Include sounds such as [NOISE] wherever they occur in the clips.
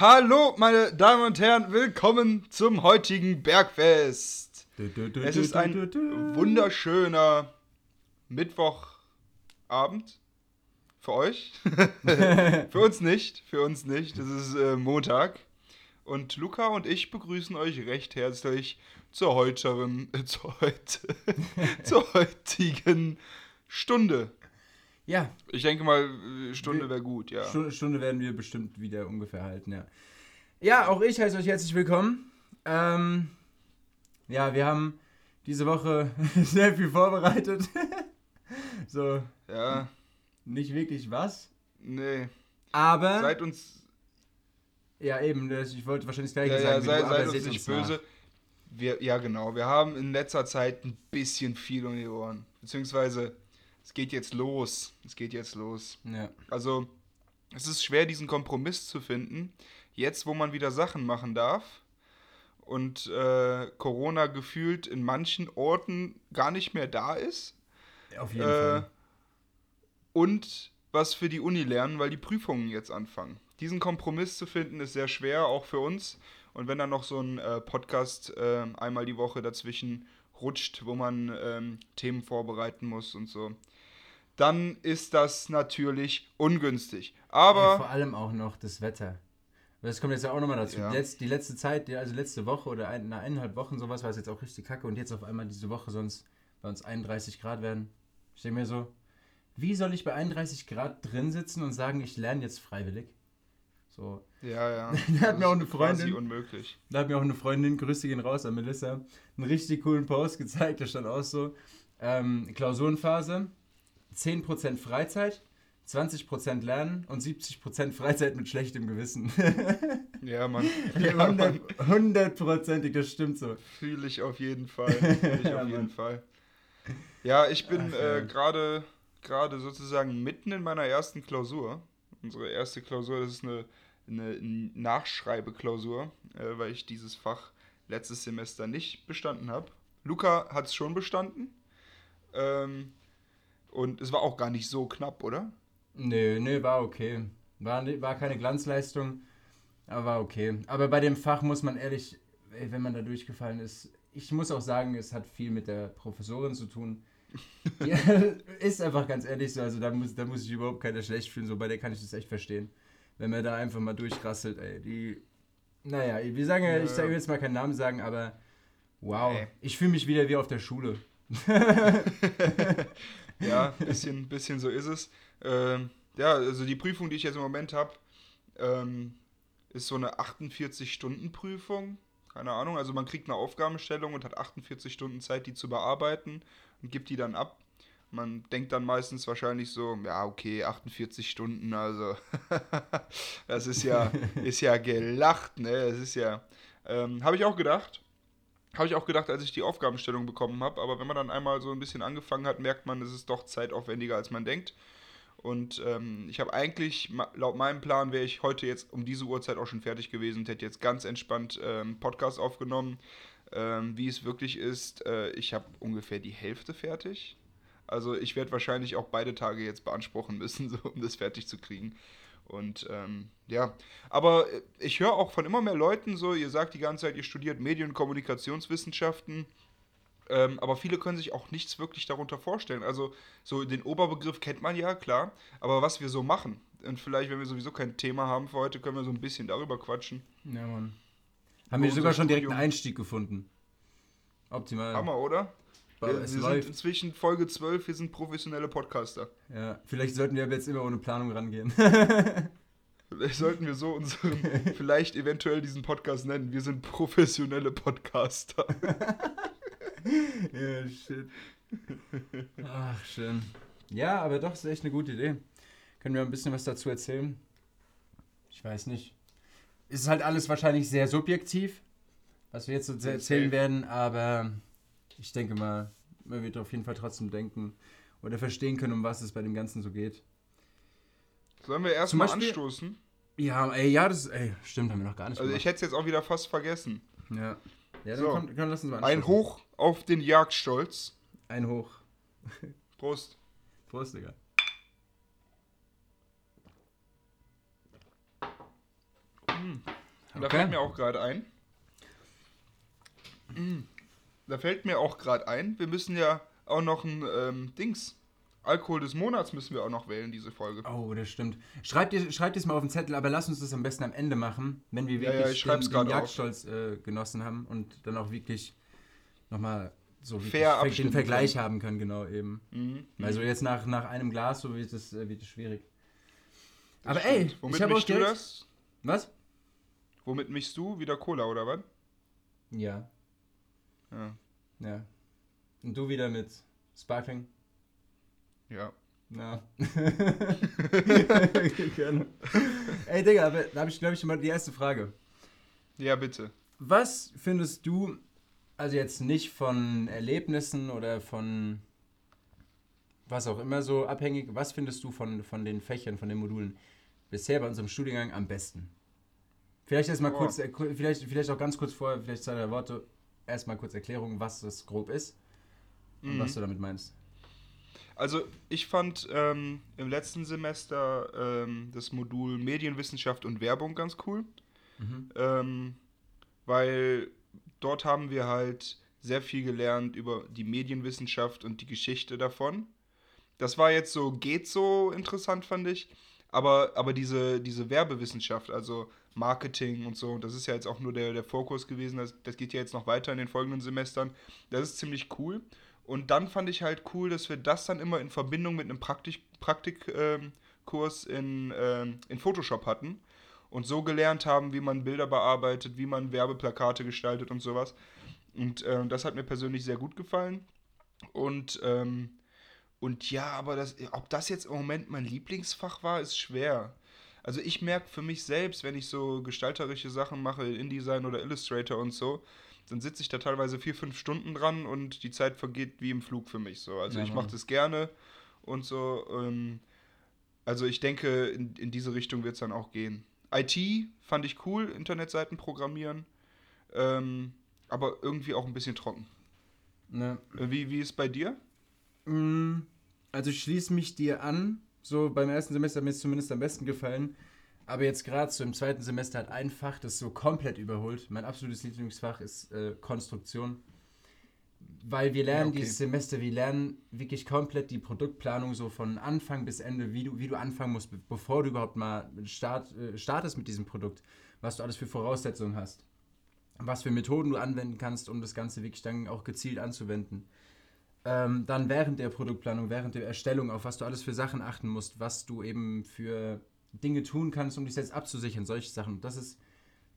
Hallo, meine Damen und Herren, willkommen zum heutigen Bergfest. Es ist ein wunderschöner Mittwochabend. Für euch. [LAUGHS] für uns nicht. Für uns nicht. Es ist äh, Montag. Und Luca und ich begrüßen euch recht herzlich zur heuteren, äh, [LAUGHS] zur, heute, [LAUGHS] zur heutigen Stunde. Ja. Ich denke mal, äh, Stunde wäre gut, ja. Stunde, Stunde, werden wir bestimmt wieder ungefähr halten, ja. Ja, auch ich heiße euch herzlich willkommen. Ähm, ja, wir haben diese Woche [LAUGHS] sehr viel vorbereitet. [LAUGHS] so. Ja. Nicht wirklich was. Nee. Aber. Seid uns. Ja, eben, ich wollte wahrscheinlich das gleiche ja, sagen. Ja, sei, du, seid uns nicht böse. Nach. Wir, ja, genau. Wir haben in letzter Zeit ein bisschen viel um die Ohren. Beziehungsweise, es geht jetzt los. Es geht jetzt los. Ja. Also, es ist schwer, diesen Kompromiss zu finden. Jetzt, wo man wieder Sachen machen darf und äh, Corona gefühlt in manchen Orten gar nicht mehr da ist. Auf jeden äh, Fall. Und was für die Uni lernen, weil die Prüfungen jetzt anfangen. Diesen Kompromiss zu finden, ist sehr schwer, auch für uns. Und wenn dann noch so ein äh, Podcast äh, einmal die Woche dazwischen rutscht, wo man ähm, Themen vorbereiten muss und so, dann ist das natürlich ungünstig. Aber. Ja, vor allem auch noch das Wetter. Das kommt jetzt ja auch nochmal dazu. Ja. Letz, die letzte Zeit, also letzte Woche oder ein, nach eineinhalb Wochen sowas, war es jetzt auch richtig kacke und jetzt auf einmal diese Woche sonst bei uns 31 Grad werden. Ich denke mir so, wie soll ich bei 31 Grad drin sitzen und sagen, ich lerne jetzt freiwillig? So. Ja, ja. [LAUGHS] da hat mir auch eine Freundin. unmöglich. Da hat mir auch eine Freundin, Grüße gehen raus an Melissa, einen richtig coolen Post gezeigt. Da stand auch so: ähm, Klausurenphase, 10% Freizeit, 20% Lernen und 70% Freizeit mit schlechtem Gewissen. [LAUGHS] ja, Mann. [LAUGHS] Ja, hundertprozentig, das stimmt so. Fühle ich auf jeden [LAUGHS] Fall. Fühle ich ja, auf jeden Mann. Fall. Ja, ich bin äh, gerade gerade sozusagen mitten in meiner ersten Klausur. Unsere erste Klausur, das ist eine, eine Nachschreibeklausur, äh, weil ich dieses Fach letztes Semester nicht bestanden habe. Luca hat es schon bestanden. Ähm, und es war auch gar nicht so knapp, oder? Nö, nö, war okay. War, war keine Glanzleistung, aber war okay. Aber bei dem Fach muss man ehrlich, wenn man da durchgefallen ist, ich muss auch sagen, es hat viel mit der Professorin zu tun. [LAUGHS] ja, ist einfach ganz ehrlich so, also da muss, da muss ich überhaupt keiner schlecht fühlen, so bei der kann ich das echt verstehen. Wenn man da einfach mal durchrasselt, ey, die, naja, wir sagen ja, ich sage jetzt mal keinen Namen sagen, aber wow, ey. ich fühle mich wieder wie auf der Schule. [LAUGHS] [LAUGHS] ja, [LAUGHS] bisschen, bisschen so ist es. Ähm, ja, also die Prüfung, die ich jetzt im Moment habe, ähm, ist so eine 48-Stunden-Prüfung. Keine Ahnung, also man kriegt eine Aufgabenstellung und hat 48 Stunden Zeit, die zu bearbeiten und gibt die dann ab. Man denkt dann meistens wahrscheinlich so, ja, okay, 48 Stunden, also [LAUGHS] das ist ja, [LAUGHS] ist ja gelacht, ne? Das ist ja, ähm, habe ich auch gedacht. Habe ich auch gedacht, als ich die Aufgabenstellung bekommen habe. Aber wenn man dann einmal so ein bisschen angefangen hat, merkt man, es ist doch zeitaufwendiger, als man denkt. Und ähm, ich habe eigentlich, laut meinem Plan, wäre ich heute jetzt um diese Uhrzeit auch schon fertig gewesen und hätte jetzt ganz entspannt ähm, Podcast aufgenommen. Ähm, wie es wirklich ist, äh, ich habe ungefähr die Hälfte fertig. Also ich werde wahrscheinlich auch beide Tage jetzt beanspruchen müssen, [LAUGHS] so, um das fertig zu kriegen. Und ähm, ja, aber ich höre auch von immer mehr Leuten so, ihr sagt die ganze Zeit, ihr studiert Medien- und Kommunikationswissenschaften. Ähm, aber viele können sich auch nichts wirklich darunter vorstellen. Also so den Oberbegriff kennt man ja, klar. Aber was wir so machen, und vielleicht, wenn wir sowieso kein Thema haben für heute, können wir so ein bisschen darüber quatschen. Ja, Mann. Haben wir sogar schon direkt einen Einstieg gefunden. Optimal. Hammer, oder? Wir, wir sind inzwischen Folge 12, wir sind professionelle Podcaster. Ja, vielleicht sollten wir aber jetzt immer ohne Planung rangehen. [LAUGHS] [LAUGHS] vielleicht sollten wir so unseren, vielleicht eventuell diesen Podcast nennen. Wir sind professionelle Podcaster. [LAUGHS] ja, shit. Ach, schön. Ja, aber doch, ist echt eine gute Idee. Können wir ein bisschen was dazu erzählen? Ich weiß nicht. Ist halt alles wahrscheinlich sehr subjektiv, was wir jetzt so erzählen werden, aber ich denke mal, man wird auf jeden Fall trotzdem denken oder verstehen können, um was es bei dem Ganzen so geht. Sollen wir erstmal anstoßen? Ja, ey, ja, das ey, stimmt, haben wir noch gar nicht Also gemacht. ich hätte es jetzt auch wieder fast vergessen. Ja. Ja, dann so. komm, komm, lass uns mal Ein Hoch auf den Jagdstolz. Ein Hoch. Prost. Prost, Digga. Hm. Da okay. fällt mir auch gerade ein. Hm. Da fällt mir auch gerade ein, wir müssen ja auch noch ein ähm, Dings. Alkohol des Monats müssen wir auch noch wählen, diese Folge. Oh, das stimmt. Schreibt ihr, schreibt es mal auf den Zettel, aber lass uns das am besten am Ende machen, wenn wir wirklich ja, ja, den, den Jagdstolz äh, genossen haben und dann auch wirklich nochmal so Fair den Vergleich können. haben können, genau eben. Mhm. Also jetzt nach, nach einem Glas, so wird es, äh, wird es schwierig. Das aber stimmt. ey, Womit ich habe auch du das? Was? Womit mischst du? Wieder Cola oder was? Ja. Ja. Ja. Und du wieder mit Sparkling? Ja. Ja. [LAUGHS] Gerne. Ey, Digga, aber da habe ich, glaube ich, mal die erste Frage. Ja, bitte. Was findest du, also jetzt nicht von Erlebnissen oder von was auch immer so abhängig, was findest du von, von den Fächern, von den Modulen bisher bei unserem Studiengang am besten? Vielleicht erstmal oh. kurz, äh, vielleicht, vielleicht auch ganz kurz vorher, vielleicht zwei, drei Worte, erstmal kurz Erklärung, was das grob ist und mhm. was du damit meinst. Also ich fand ähm, im letzten Semester ähm, das Modul Medienwissenschaft und Werbung ganz cool, mhm. ähm, weil dort haben wir halt sehr viel gelernt über die Medienwissenschaft und die Geschichte davon. Das war jetzt so, geht so interessant, fand ich. Aber, aber diese, diese Werbewissenschaft, also Marketing und so, das ist ja jetzt auch nur der, der Fokus gewesen, das, das geht ja jetzt noch weiter in den folgenden Semestern. Das ist ziemlich cool. Und dann fand ich halt cool, dass wir das dann immer in Verbindung mit einem Praktik, Praktikkurs ähm, in, ähm, in Photoshop hatten und so gelernt haben, wie man Bilder bearbeitet, wie man Werbeplakate gestaltet und sowas. Und äh, das hat mir persönlich sehr gut gefallen. Und, ähm, und ja, aber das, ob das jetzt im Moment mein Lieblingsfach war, ist schwer. Also ich merke für mich selbst, wenn ich so gestalterische Sachen mache, InDesign oder Illustrator und so, dann sitze ich da teilweise vier, fünf Stunden dran und die Zeit vergeht wie im Flug für mich so. Also ja, ich mache das gerne und so. Ähm, also ich denke, in, in diese Richtung wird es dann auch gehen. IT fand ich cool, Internetseiten programmieren, ähm, aber irgendwie auch ein bisschen trocken. Ne. Wie, wie ist bei dir? Mm, also ich schließe mich dir an. So beim ersten Semester hat mir es zumindest am besten gefallen. Aber jetzt gerade so im zweiten Semester hat ein Fach das so komplett überholt. Mein absolutes Lieblingsfach ist äh, Konstruktion. Weil wir lernen ja, okay. dieses Semester, wir lernen wirklich komplett die Produktplanung so von Anfang bis Ende, wie du, wie du anfangen musst, bevor du überhaupt mal start, äh, startest mit diesem Produkt, was du alles für Voraussetzungen hast, was für Methoden du anwenden kannst, um das Ganze wirklich dann auch gezielt anzuwenden. Ähm, dann während der Produktplanung, während der Erstellung, auf was du alles für Sachen achten musst, was du eben für Dinge tun kannst, um dich selbst abzusichern, solche Sachen. Das ist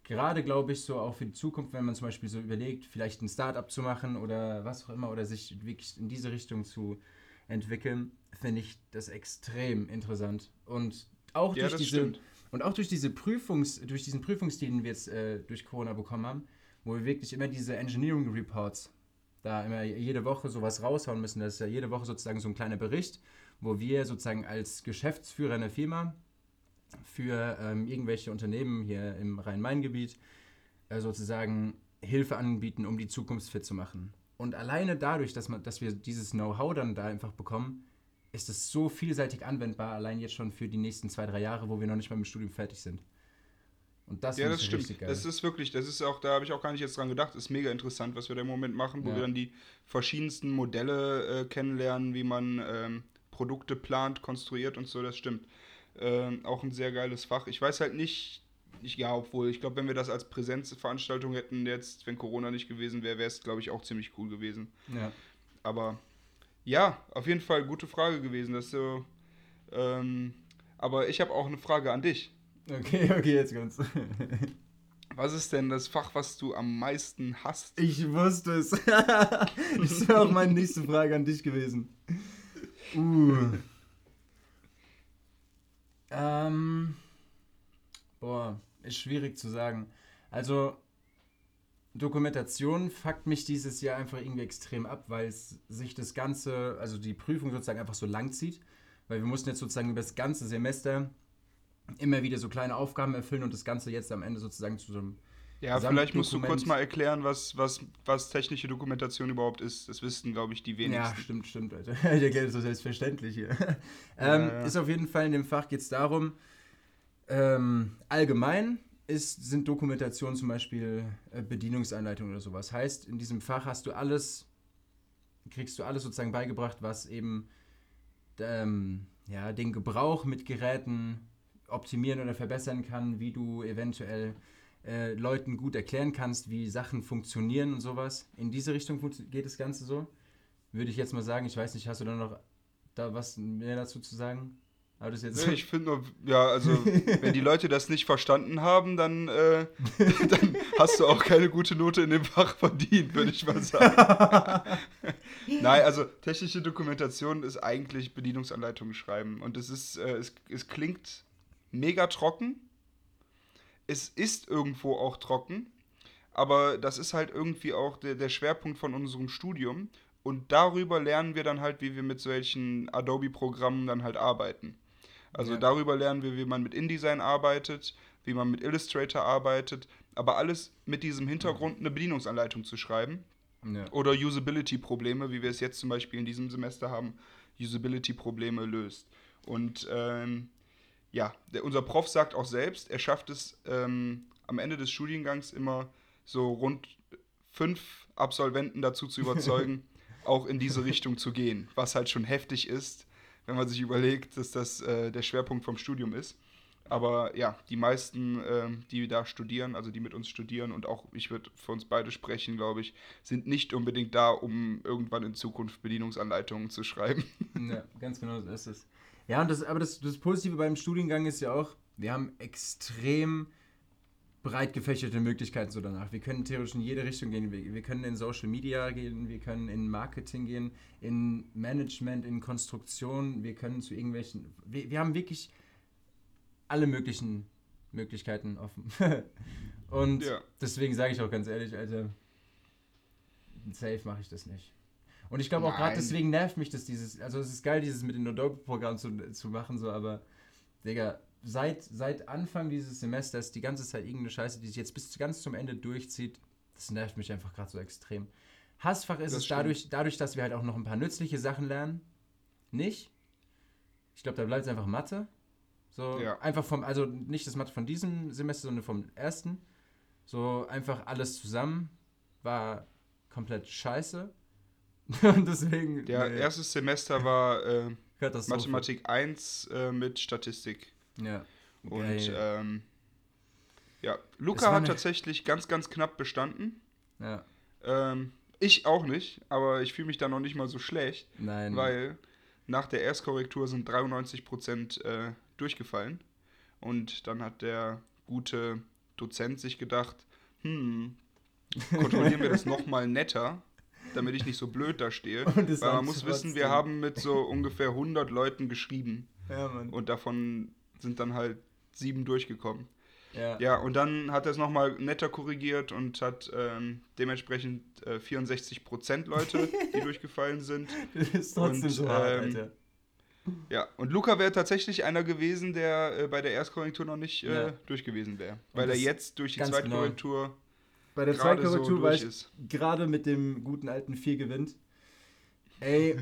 gerade, glaube ich, so auch für die Zukunft, wenn man zum Beispiel so überlegt, vielleicht ein Start-up zu machen oder was auch immer oder sich wirklich in diese Richtung zu entwickeln, finde ich das extrem interessant. Und auch ja, durch diese stimmt. und auch durch diese Prüfungs, durch diesen Prüfungsstil, den wir jetzt äh, durch Corona bekommen haben, wo wir wirklich immer diese Engineering Reports da immer jede Woche sowas raushauen müssen. Das ist ja jede Woche sozusagen so ein kleiner Bericht, wo wir sozusagen als Geschäftsführer einer Firma für ähm, irgendwelche Unternehmen hier im Rhein-Main-Gebiet äh, sozusagen Hilfe anbieten, um die Zukunft fit zu machen. Und alleine dadurch, dass, man, dass wir dieses Know-how dann da einfach bekommen, ist es so vielseitig anwendbar, allein jetzt schon für die nächsten zwei, drei Jahre, wo wir noch nicht mal mit dem Studium fertig sind. Und das ja, das stimmt. Das ist wirklich, das ist auch, da habe ich auch gar nicht jetzt dran gedacht, ist mega interessant, was wir da im Moment machen, wo ja. wir dann die verschiedensten Modelle äh, kennenlernen, wie man ähm, Produkte plant, konstruiert und so, das stimmt. Ähm, auch ein sehr geiles Fach. Ich weiß halt nicht, ich, ja, obwohl, ich glaube, wenn wir das als Präsenzveranstaltung hätten, jetzt, wenn Corona nicht gewesen wäre, wäre es, glaube ich, auch ziemlich cool gewesen. Ja. Aber ja, auf jeden Fall gute Frage gewesen. Das so, ähm, aber ich habe auch eine Frage an dich. Okay, [LAUGHS] okay, jetzt kommt's. [LAUGHS] Was ist denn das Fach, was du am meisten hast? Ich wusste es. [LAUGHS] das wäre auch meine nächste Frage an dich gewesen. Uh. Ähm, boah, ist schwierig zu sagen. Also, Dokumentation fuckt mich dieses Jahr einfach irgendwie extrem ab, weil es sich das Ganze, also die Prüfung sozusagen einfach so lang zieht. Weil wir mussten jetzt sozusagen über das ganze Semester immer wieder so kleine Aufgaben erfüllen und das Ganze jetzt am Ende sozusagen zu so einem ja, vielleicht musst du kurz mal erklären, was, was, was technische Dokumentation überhaupt ist. Das wissen, glaube ich, die wenigsten. Ja, stimmt, stimmt, Alter. Ich erkläre das so selbstverständlich hier. [LAUGHS] ähm, ja, ja. Ist auf jeden Fall in dem Fach geht es darum, ähm, allgemein ist, sind Dokumentationen zum Beispiel äh, Bedienungsanleitungen oder sowas. Heißt, in diesem Fach hast du alles, kriegst du alles sozusagen beigebracht, was eben ähm, ja, den Gebrauch mit Geräten optimieren oder verbessern kann, wie du eventuell äh, Leuten gut erklären kannst, wie Sachen funktionieren und sowas. In diese Richtung geht das Ganze so. Würde ich jetzt mal sagen, ich weiß nicht, hast du da noch da was mehr dazu zu sagen? Aber das jetzt nee, ich finde nur, ja, also [LAUGHS] wenn die Leute das nicht verstanden haben, dann, äh, [LAUGHS] dann hast du auch keine gute Note in dem Fach verdient, würde ich mal sagen. [LAUGHS] Nein, also technische Dokumentation ist eigentlich Bedienungsanleitungen schreiben. Und es ist, äh, es, es klingt mega trocken. Es ist irgendwo auch trocken. Aber das ist halt irgendwie auch der, der Schwerpunkt von unserem Studium. Und darüber lernen wir dann halt, wie wir mit solchen Adobe-Programmen dann halt arbeiten. Also ja. darüber lernen wir, wie man mit InDesign arbeitet, wie man mit Illustrator arbeitet, aber alles mit diesem Hintergrund, eine Bedienungsanleitung zu schreiben. Ja. Oder Usability-Probleme, wie wir es jetzt zum Beispiel in diesem Semester haben, Usability-Probleme löst. Und ähm, ja, der, unser Prof sagt auch selbst, er schafft es ähm, am Ende des Studiengangs immer so rund fünf Absolventen dazu zu überzeugen, [LAUGHS] auch in diese Richtung zu gehen, was halt schon heftig ist, wenn man sich überlegt, dass das äh, der Schwerpunkt vom Studium ist. Aber ja, die meisten, äh, die da studieren, also die mit uns studieren und auch ich würde für uns beide sprechen, glaube ich, sind nicht unbedingt da, um irgendwann in Zukunft Bedienungsanleitungen zu schreiben. Ja, ganz genau so ist es. Ja, und das, aber das, das Positive beim Studiengang ist ja auch, wir haben extrem breit gefächerte Möglichkeiten so danach. Wir können theoretisch in jede Richtung gehen. Wir, wir, können in Social Media gehen, wir können in Marketing gehen, in Management, in Konstruktion, wir können zu irgendwelchen. Wir, wir haben wirklich alle möglichen Möglichkeiten offen. [LAUGHS] Und ja. deswegen sage ich auch ganz ehrlich, Alter, safe mache ich das nicht. Und ich glaube auch gerade deswegen nervt mich das dieses, also es ist geil, dieses mit dem Adobe-Programm zu, zu machen, so, aber, Digga, seit, seit Anfang dieses Semesters die ganze Zeit irgendeine Scheiße, die sich jetzt bis ganz zum Ende durchzieht, das nervt mich einfach gerade so extrem. Hassfach ist das es dadurch, dadurch, dass wir halt auch noch ein paar nützliche Sachen lernen. Nicht. Ich glaube, da bleibt es einfach Mathe. So ja. einfach vom, also nicht das Mathe von diesem Semester, sondern vom ersten. So einfach alles zusammen war komplett scheiße. [LAUGHS] Deswegen. Der nee. erste Semester war äh, Mathematik 1 äh, mit Statistik. Ja. Und ähm, ja, Luca hat tatsächlich ganz, ganz knapp bestanden. Ja. Ähm, ich auch nicht, aber ich fühle mich da noch nicht mal so schlecht. Nein. Weil nach der Erstkorrektur sind 93 Prozent äh, durchgefallen. Und dann hat der gute Dozent sich gedacht, hm, [LAUGHS] kontrollieren wir das nochmal netter, damit ich nicht so blöd da stehe. [LAUGHS] Weil man muss wissen, wir haben mit so ungefähr 100 Leuten geschrieben. Ja, Mann. Und davon sind dann halt sieben durchgekommen. Ja. ja, und dann hat er es nochmal netter korrigiert und hat ähm, dementsprechend äh, 64 Prozent Leute, die [LAUGHS] durchgefallen sind. Das ist trotzdem und, so hart, ähm, Alter. Ja, und Luca wäre tatsächlich einer gewesen, der äh, bei der Erstkorrektur noch nicht äh, ja. durch gewesen wäre. Weil er jetzt durch die genau. Zweitkorrektur. Bei der Zweitkorrektur so war ich gerade mit dem guten alten 4 gewinnt. Ey,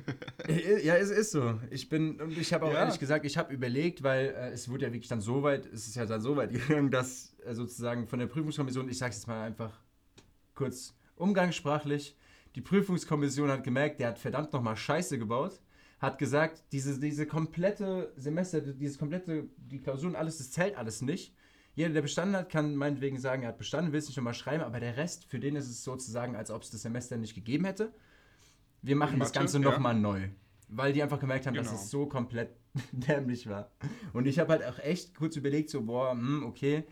[LAUGHS] ja, es ist so. Ich bin, und ich habe auch ja. ehrlich gesagt, ich habe überlegt, weil äh, es wurde ja wirklich dann so weit, es ist ja dann so weit [LAUGHS] gegangen, dass äh, sozusagen von der Prüfungskommission, ich sage es jetzt mal einfach kurz umgangssprachlich, die Prüfungskommission hat gemerkt, der hat verdammt nochmal Scheiße gebaut, hat gesagt, diese, diese komplette Semester, dieses komplette, die Klausuren, alles, das zählt alles nicht. Jeder, der bestanden hat, kann meinetwegen sagen, er hat bestanden, will es nicht nochmal schreiben, aber der Rest, für den ist es sozusagen, als ob es das Semester nicht gegeben hätte wir machen Mathe, das Ganze nochmal ja. neu. Weil die einfach gemerkt haben, genau. dass es so komplett [LAUGHS] dämlich war. Und ich habe halt auch echt kurz überlegt, so, boah, hm, okay,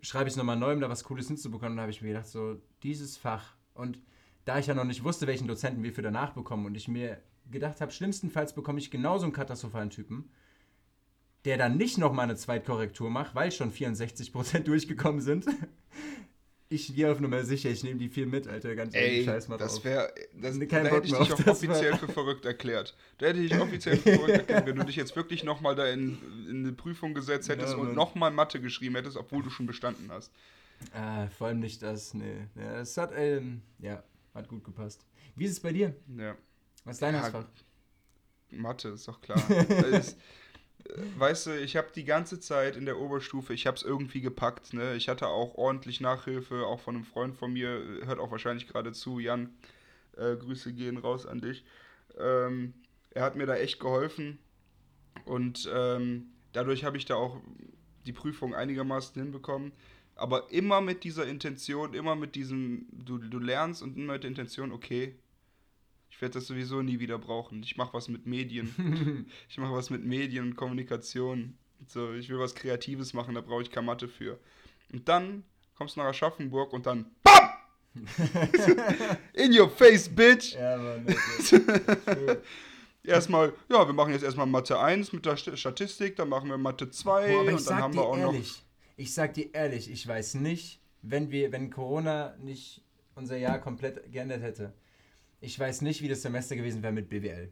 schreibe ich es nochmal neu, um da was Cooles hinzubekommen. Und da habe ich mir gedacht, so, dieses Fach. Und da ich ja noch nicht wusste, welchen Dozenten wir für danach bekommen und ich mir gedacht habe, schlimmstenfalls bekomme ich genauso einen katastrophalen Typen, der dann nicht nochmal eine Zweitkorrektur macht, weil schon 64% [LAUGHS] durchgekommen sind, ich gehe auf Nummer sicher, ich nehme die vier mit, Alter, ganz ehrlich, scheiß mal das wäre, das, da hätte ich dich auch offiziell für verrückt erklärt. Da hätte ich dich [LAUGHS] offiziell für verrückt erklärt, wenn du dich jetzt wirklich nochmal da in, in eine Prüfung gesetzt hättest ja, und nochmal Mathe geschrieben hättest, obwohl du schon bestanden hast. Ah, vor allem nicht das, nee. Ja, es hat, ähm, ja, hat gut gepasst. Wie ist es bei dir? Ja. Was ist dein ja, Hausfach? Mathe, ist doch klar. [LAUGHS] weißt du, ich habe die ganze Zeit in der Oberstufe, ich habe es irgendwie gepackt. Ne? Ich hatte auch ordentlich Nachhilfe, auch von einem Freund von mir, hört auch wahrscheinlich gerade zu, Jan. Äh, Grüße gehen raus an dich. Ähm, er hat mir da echt geholfen und ähm, dadurch habe ich da auch die Prüfung einigermaßen hinbekommen. Aber immer mit dieser Intention, immer mit diesem, du, du lernst und immer mit der Intention, okay, ich werde das sowieso nie wieder brauchen. Ich mache was mit Medien. [LAUGHS] ich mache was mit Medien und Kommunikation. So, ich will was Kreatives machen, da brauche ich keine Mathe für. Und dann kommst du nach Aschaffenburg und dann BAM! [LAUGHS] In your face, bitch! Ja, Mann. [LAUGHS] erstmal, ja, wir machen jetzt erstmal Mathe 1 mit der Statistik, dann machen wir Mathe 2 Boah, und dann haben wir auch ehrlich, noch. Ich sag dir ehrlich, ich weiß nicht, wenn wir, wenn Corona nicht unser Jahr komplett geändert hätte, ich weiß nicht, wie das Semester gewesen wäre mit BWL.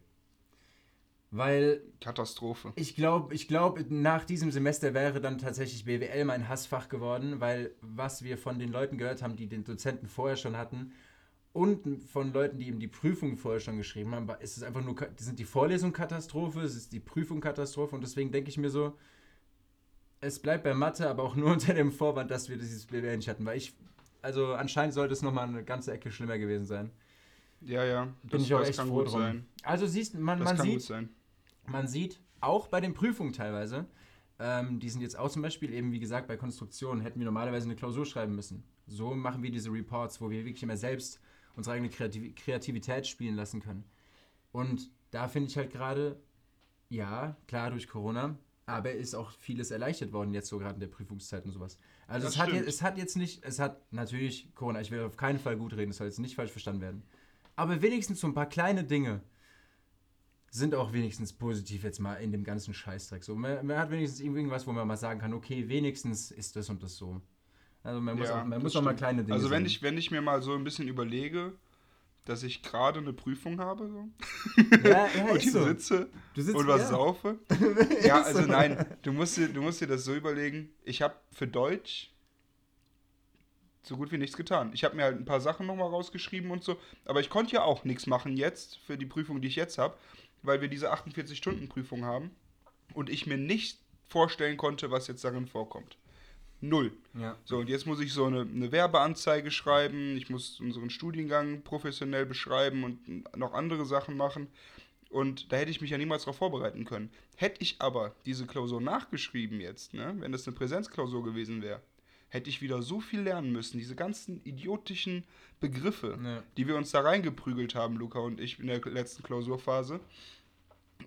Weil. Katastrophe. Ich glaube, ich glaub, nach diesem Semester wäre dann tatsächlich BWL mein Hassfach geworden, weil was wir von den Leuten gehört haben, die den Dozenten vorher schon hatten und von Leuten, die eben die Prüfung vorher schon geschrieben haben, ist es einfach nur, sind die Vorlesungen Katastrophe, es ist die Prüfung Katastrophe und deswegen denke ich mir so, es bleibt bei Mathe, aber auch nur [LAUGHS] unter dem Vorwand, dass wir dieses BWL nicht hatten, weil ich, also anscheinend sollte es nochmal eine ganze Ecke schlimmer gewesen sein. Ja, ja. Bin ich auch echt froh drum. Sein. Also siehst man, man sieht, man sieht auch bei den Prüfungen teilweise, ähm, die sind jetzt auch zum Beispiel eben, wie gesagt, bei Konstruktionen hätten wir normalerweise eine Klausur schreiben müssen. So machen wir diese Reports, wo wir wirklich immer selbst unsere eigene Kreativ Kreativität spielen lassen können. Und da finde ich halt gerade, ja, klar durch Corona, aber ist auch vieles erleichtert worden jetzt so gerade in der Prüfungszeit und sowas. Also es hat, jetzt, es hat jetzt nicht, es hat natürlich Corona, ich will auf keinen Fall gut reden, es soll jetzt nicht falsch verstanden werden. Aber wenigstens so ein paar kleine Dinge sind auch wenigstens positiv jetzt mal in dem ganzen Scheißdreck. So, man, man hat wenigstens irgendwas, wo man mal sagen kann, okay, wenigstens ist das und das so. Also man muss, ja, auch, man muss auch mal kleine Dinge Also wenn ich, wenn ich mir mal so ein bisschen überlege, dass ich gerade eine Prüfung habe so. Ja, ja, [LAUGHS] und ich so. sitze und was [LAUGHS] ja. saufe. ja, also nein, du musst, dir, du musst dir das so überlegen. Ich habe für Deutsch so gut wie nichts getan. Ich habe mir halt ein paar Sachen nochmal rausgeschrieben und so, aber ich konnte ja auch nichts machen jetzt für die Prüfung, die ich jetzt habe, weil wir diese 48-Stunden-Prüfung haben und ich mir nicht vorstellen konnte, was jetzt darin vorkommt. Null. Ja. So, und jetzt muss ich so eine, eine, Werbeanzeige schreiben, ich muss unseren Studiengang professionell beschreiben und noch andere Sachen machen. Und da hätte ich mich ja niemals darauf vorbereiten können. Hätte ich aber diese Klausur nachgeschrieben jetzt, ne, wenn das eine Präsenzklausur gewesen wäre, hätte ich wieder so viel lernen müssen. Diese ganzen idiotischen Begriffe, ja. die wir uns da reingeprügelt haben, Luca und ich, in der letzten Klausurphase.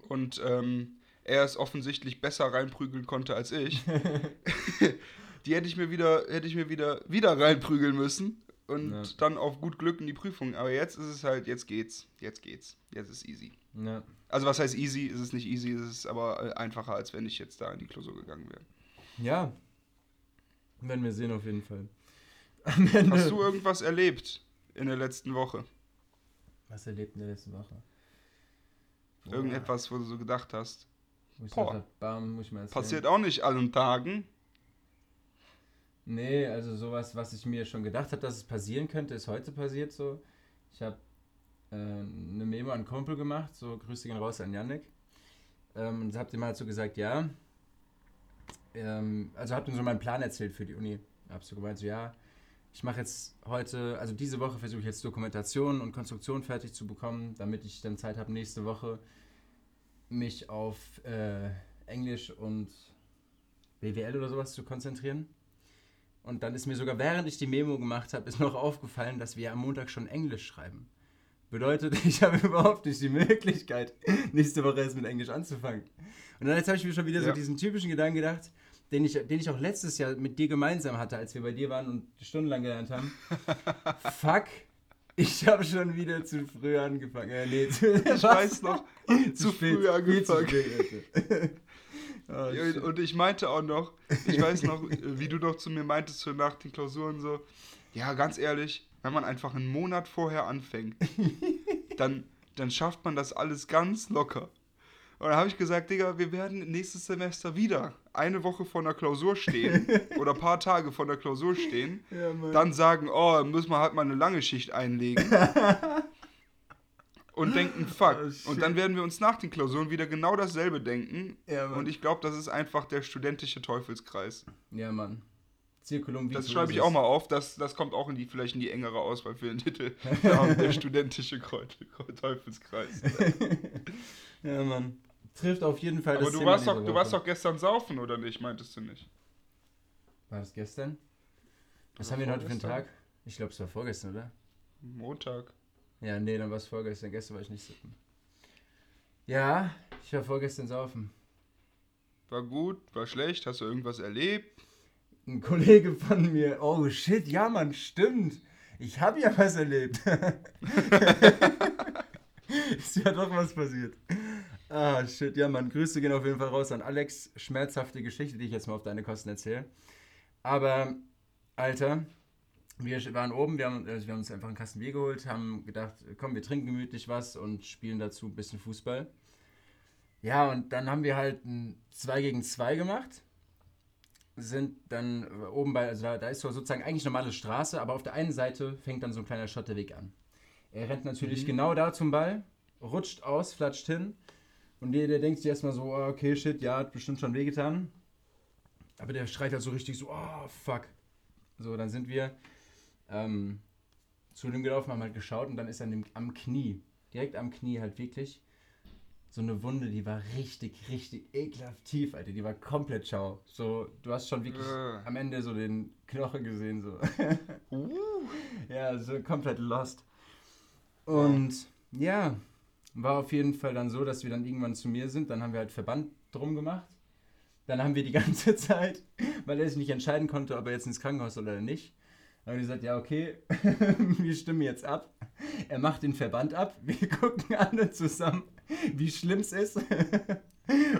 Und ähm, er es offensichtlich besser reinprügeln konnte als ich. [LAUGHS] [LAUGHS] die hätte ich mir wieder, hätte ich mir wieder, wieder reinprügeln müssen. Und ja. dann auf gut Glück in die Prüfung. Aber jetzt ist es halt, jetzt geht's. Jetzt geht's. Jetzt ist easy. Ja. Also was heißt easy? Ist es nicht easy, ist es aber äh, einfacher, als wenn ich jetzt da in die Klausur gegangen wäre. Ja, werden wir sehen auf jeden Fall. [LAUGHS] Hast du irgendwas erlebt in der letzten Woche? Was erlebt in der letzten Woche? Boah. Irgendetwas, wo du so gedacht hast. Boah, bam, muss ich mal Passiert auch nicht allen Tagen. Nee, also sowas, was ich mir schon gedacht habe, dass es passieren könnte, ist heute passiert so. Ich habe äh, eine Memo an Kumpel gemacht, so Grüße gehen raus an Yannick. Ähm, und habt ihr mal so gesagt, ja, ähm, also habt ihr so meinen Plan erzählt für die Uni. Hab so gemeint, so ja, ich mache jetzt heute, also diese Woche versuche ich jetzt Dokumentation und Konstruktion fertig zu bekommen, damit ich dann Zeit habe, nächste Woche mich auf äh, Englisch und BWL oder sowas zu konzentrieren. Und dann ist mir sogar, während ich die Memo gemacht habe, ist noch aufgefallen, dass wir am Montag schon Englisch schreiben. Bedeutet, [LAUGHS] ich habe überhaupt nicht die Möglichkeit, nächste Woche erst mit Englisch anzufangen. Und dann jetzt habe ich mir schon wieder ja. so diesen typischen Gedanken gedacht, den ich, den ich auch letztes Jahr mit dir gemeinsam hatte, als wir bei dir waren und stundenlang gelernt haben. [LAUGHS] Fuck, ich habe schon wieder zu früh angefangen. Äh, nee, zu, ich [LAUGHS] weiß noch, zu, zu früh angefangen. Zu spät, [LAUGHS] oh, und ich meinte auch noch, ich weiß noch, wie du doch zu mir meintest, so nach den Klausuren so, ja, ganz ehrlich, wenn man einfach einen Monat vorher anfängt, dann, dann schafft man das alles ganz locker. Und dann habe ich gesagt, Digga, wir werden nächstes Semester wieder eine Woche vor der Klausur stehen [LAUGHS] oder ein paar Tage vor der Klausur stehen, ja, dann sagen, oh, müssen wir halt mal eine lange Schicht einlegen. [LAUGHS] und denken fuck. Oh, und dann werden wir uns nach den Klausuren wieder genau dasselbe denken. Ja, und ich glaube, das ist einfach der studentische Teufelskreis. Ja, Mann. Zirkulum Das schreibe ich auch mal auf. Das, das kommt auch in die, vielleicht in die engere Auswahl für den Titel. [LAUGHS] der studentische Teufelskreis. ja, Mann. Trifft auf jeden Fall Aber das du Thema warst, doch, du warst doch gestern saufen, oder nicht? Meintest du nicht? War das gestern? Was haben wir denn heute für einen Tag? Ich glaube, es war vorgestern, oder? Montag. Ja, nee, dann war es vorgestern. Gestern war ich nicht sippen. Ja, ich war vorgestern saufen. War gut, war schlecht, hast du irgendwas erlebt? Ein Kollege von mir, oh shit, ja Mann, stimmt. Ich habe ja was erlebt. [LAUGHS] Ist ja doch was passiert. Ah, shit, ja Mann, Grüße gehen auf jeden Fall raus an Alex. Schmerzhafte Geschichte, die ich jetzt mal auf deine Kosten erzähle. Aber, Alter, wir waren oben, wir haben, also wir haben uns einfach einen Kasten Bier geholt, haben gedacht, komm, wir trinken gemütlich was und spielen dazu ein bisschen Fußball. Ja, und dann haben wir halt ein 2 gegen 2 gemacht. Sind dann oben bei, also da, da ist so sozusagen eigentlich normale Straße, aber auf der einen Seite fängt dann so ein kleiner Schotterweg an. Er rennt natürlich mhm. genau da zum Ball, rutscht aus, flatscht hin. Und der, der denkt sich erstmal so, oh, okay, shit, ja, hat bestimmt schon wehgetan. Aber der schreit halt so richtig so, oh, fuck. So, dann sind wir ähm, zu dem gelaufen, haben halt geschaut und dann ist er am Knie, direkt am Knie halt wirklich so eine Wunde, die war richtig, richtig ekelhaft tief, Alter. Die war komplett schau. So, du hast schon wirklich äh. am Ende so den Knochen gesehen, so. uh. [LAUGHS] Ja, so komplett lost. Und ja, war auf jeden Fall dann so, dass wir dann irgendwann zu mir sind. Dann haben wir halt Verband drum gemacht. Dann haben wir die [LAUGHS] ganze Zeit, weil er sich nicht entscheiden konnte, ob er jetzt ins Krankenhaus soll oder nicht, haben wir gesagt, ja, okay, [LAUGHS] wir stimmen jetzt ab. Er macht den Verband ab. Wir [LAUGHS] gucken alle zusammen, wie schlimm es ist.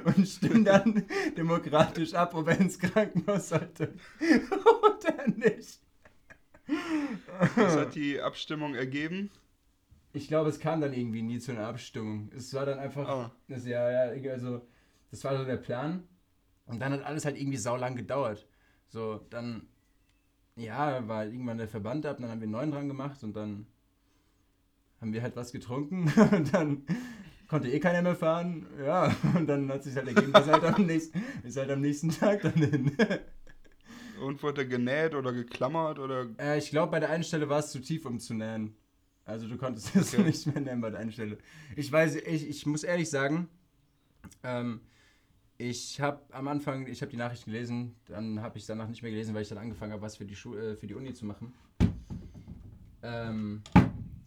Und stimmen dann demokratisch ab, ob er ins Krankenhaus sollte oder nicht. Was hat die Abstimmung ergeben? Ich glaube, es kam dann irgendwie nie zu einer Abstimmung. Es war dann einfach, oh. das, ja, ja, also, das war so der Plan. Und dann hat alles halt irgendwie saulang gedauert. So, dann ja, war irgendwann der Verband ab, dann haben wir einen neuen dran gemacht und dann haben wir halt was getrunken [LAUGHS] und dann konnte eh keiner mehr fahren. Ja, und dann hat sich halt ergeben, dass halt am [LAUGHS] nächsten, ist halt am nächsten Tag dann hin. Und wurde genäht oder geklammert oder? Äh, ich glaube, bei der einen Stelle war es zu tief, um zu nähen. Also du konntest es okay. [LAUGHS] nicht mehr nähen bei der einen Stelle. Ich weiß, ich, ich muss ehrlich sagen, ähm, ich habe am Anfang, ich habe die Nachricht gelesen, dann habe ich danach nicht mehr gelesen, weil ich dann angefangen habe, was für die, Schu äh, für die Uni zu machen. Ähm,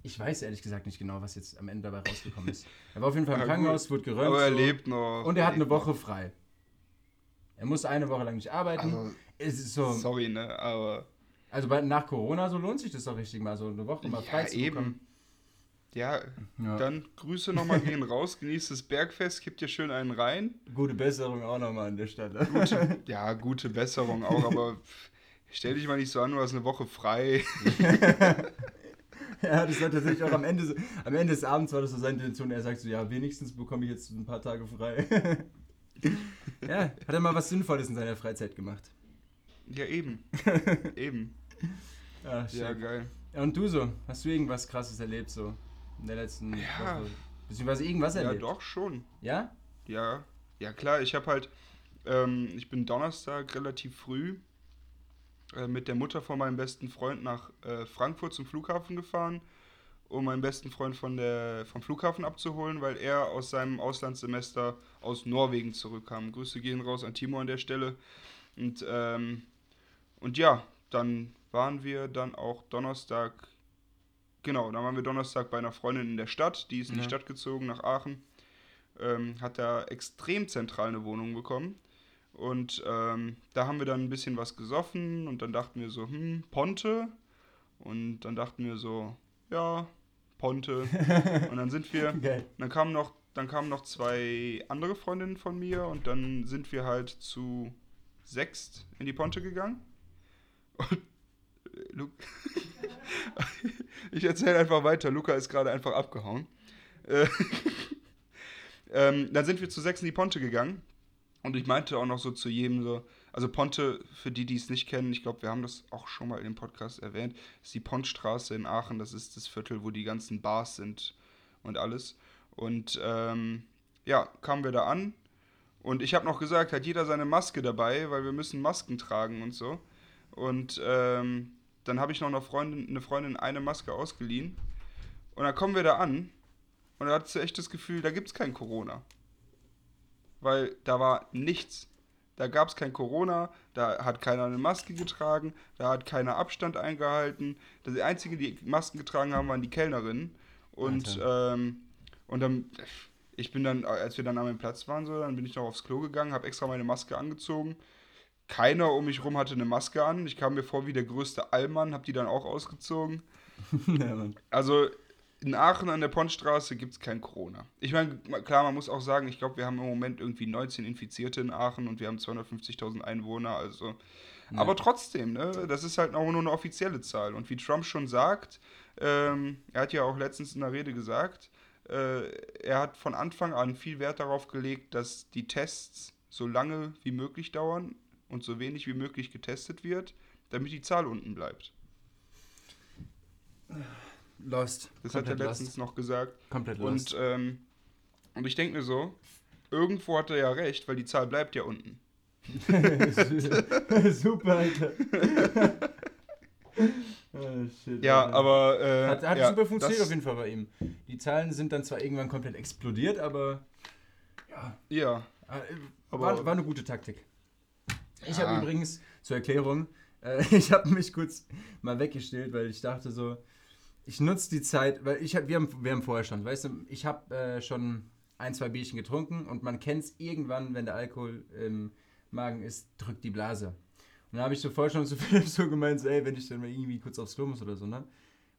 ich weiß ehrlich gesagt nicht genau, was jetzt am Ende dabei rausgekommen ist. [LAUGHS] Er war auf jeden Fall im ja, Krankenhaus, wurde gerönt. Aber er lebt noch. Und er hat eine Woche frei. Er muss eine Woche lang nicht arbeiten. Also, so, sorry, ne, aber... Also bei, nach Corona, so lohnt sich das doch richtig mal, so eine Woche mal frei ja, zu bekommen. Eben. Ja, ja. dann Grüße nochmal gehen raus, genießt das Bergfest, gibt dir schön einen rein. Gute Besserung auch nochmal an der Stelle. Gute, [LAUGHS] ja, gute Besserung auch, aber stell dich mal nicht so an, du hast eine Woche frei. [LAUGHS] ja, das war tatsächlich auch am Ende, am Ende des Abends war das so seine Intention. Er sagt so, ja, wenigstens bekomme ich jetzt ein paar Tage frei. [LAUGHS] ja, hat er mal was Sinnvolles in seiner Freizeit gemacht. Ja, eben. eben. Ach, [LAUGHS] ja, geil. Und du so? Hast du irgendwas Krasses erlebt so? in der letzten ja. Woche? Beziehungsweise irgendwas erlebt? Ja, doch, schon. Ja? Ja, ja klar. Ich habe halt, ähm, ich bin Donnerstag relativ früh äh, mit der Mutter von meinem besten Freund nach äh, Frankfurt zum Flughafen gefahren, um meinen besten Freund von der, vom Flughafen abzuholen, weil er aus seinem Auslandssemester aus Norwegen zurückkam. Grüße gehen raus an Timo an der Stelle. Und, ähm, und ja, dann waren wir dann auch Donnerstag Genau, dann waren wir Donnerstag bei einer Freundin in der Stadt, die ist in ja. die Stadt gezogen, nach Aachen. Ähm, hat da extrem zentral eine Wohnung bekommen. Und ähm, da haben wir dann ein bisschen was gesoffen und dann dachten wir so, hm, Ponte. Und dann dachten wir so, ja, Ponte. [LAUGHS] und dann sind wir, Geil. dann kamen noch, dann kamen noch zwei andere Freundinnen von mir und dann sind wir halt zu sechst in die Ponte gegangen. Und Luke. [LAUGHS] ich erzähle einfach weiter. Luca ist gerade einfach abgehauen. Äh, [LAUGHS] ähm, dann sind wir zu sechs in die Ponte gegangen. Und ich meinte auch noch so zu jedem so, also Ponte, für die, die es nicht kennen, ich glaube, wir haben das auch schon mal in dem Podcast erwähnt, ist die Pontstraße in Aachen. Das ist das Viertel, wo die ganzen Bars sind und alles. Und ähm, ja, kamen wir da an. Und ich habe noch gesagt, hat jeder seine Maske dabei, weil wir müssen Masken tragen und so. Und ähm, dann habe ich noch eine Freundin, eine Freundin eine Maske ausgeliehen. Und dann kommen wir da an und da hattest du echt das Gefühl, da gibt es kein Corona. Weil da war nichts. Da gab es kein Corona, da hat keiner eine Maske getragen, da hat keiner Abstand eingehalten. Die einzigen, die Masken getragen haben, waren die Kellnerinnen. Und, ähm, und dann, ich bin dann, als wir dann an meinem Platz waren, so, dann bin ich noch aufs Klo gegangen, habe extra meine Maske angezogen. Keiner um mich rum hatte eine Maske an. Ich kam mir vor wie der größte Allmann, habe die dann auch ausgezogen. [LAUGHS] ja, also in Aachen an der Pontstraße gibt es kein Corona. Ich meine, klar, man muss auch sagen, ich glaube, wir haben im Moment irgendwie 19 Infizierte in Aachen und wir haben 250.000 Einwohner, also. Ja. Aber trotzdem, ne, das ist halt auch nur eine offizielle Zahl. Und wie Trump schon sagt, ähm, er hat ja auch letztens in der Rede gesagt, äh, er hat von Anfang an viel Wert darauf gelegt, dass die Tests so lange wie möglich dauern und so wenig wie möglich getestet wird, damit die Zahl unten bleibt. Lost. Das Komplett hat er letztens lost. noch gesagt. Komplett lost. Und, ähm, und ich denke mir so, irgendwo hat er ja recht, weil die Zahl bleibt ja unten. [LAUGHS] super, Alter. oh, [LAUGHS] shit, ja, Alter. aber. Äh, hat hat ja, super funktioniert auf jeden Fall bei ihm. Die Zahlen sind dann zwar irgendwann komplett explodiert, aber. Ja. Ja. Äh, war, war eine gute Taktik. Ich habe übrigens, zur Erklärung, [LAUGHS] äh, ich habe mich kurz mal weggestellt, weil ich dachte so, ich nutze die Zeit, weil ich hab, wir haben, wir haben vorher schon, weißt du, ich habe äh, schon ein, zwei Bierchen getrunken und man kennt es irgendwann, wenn der Alkohol im Magen ist, drückt die Blase. Und dann habe ich so vorher schon zu [LAUGHS] Philipp so gemeint, so, ey, wenn ich dann mal irgendwie kurz aufs Klo muss oder so, ne?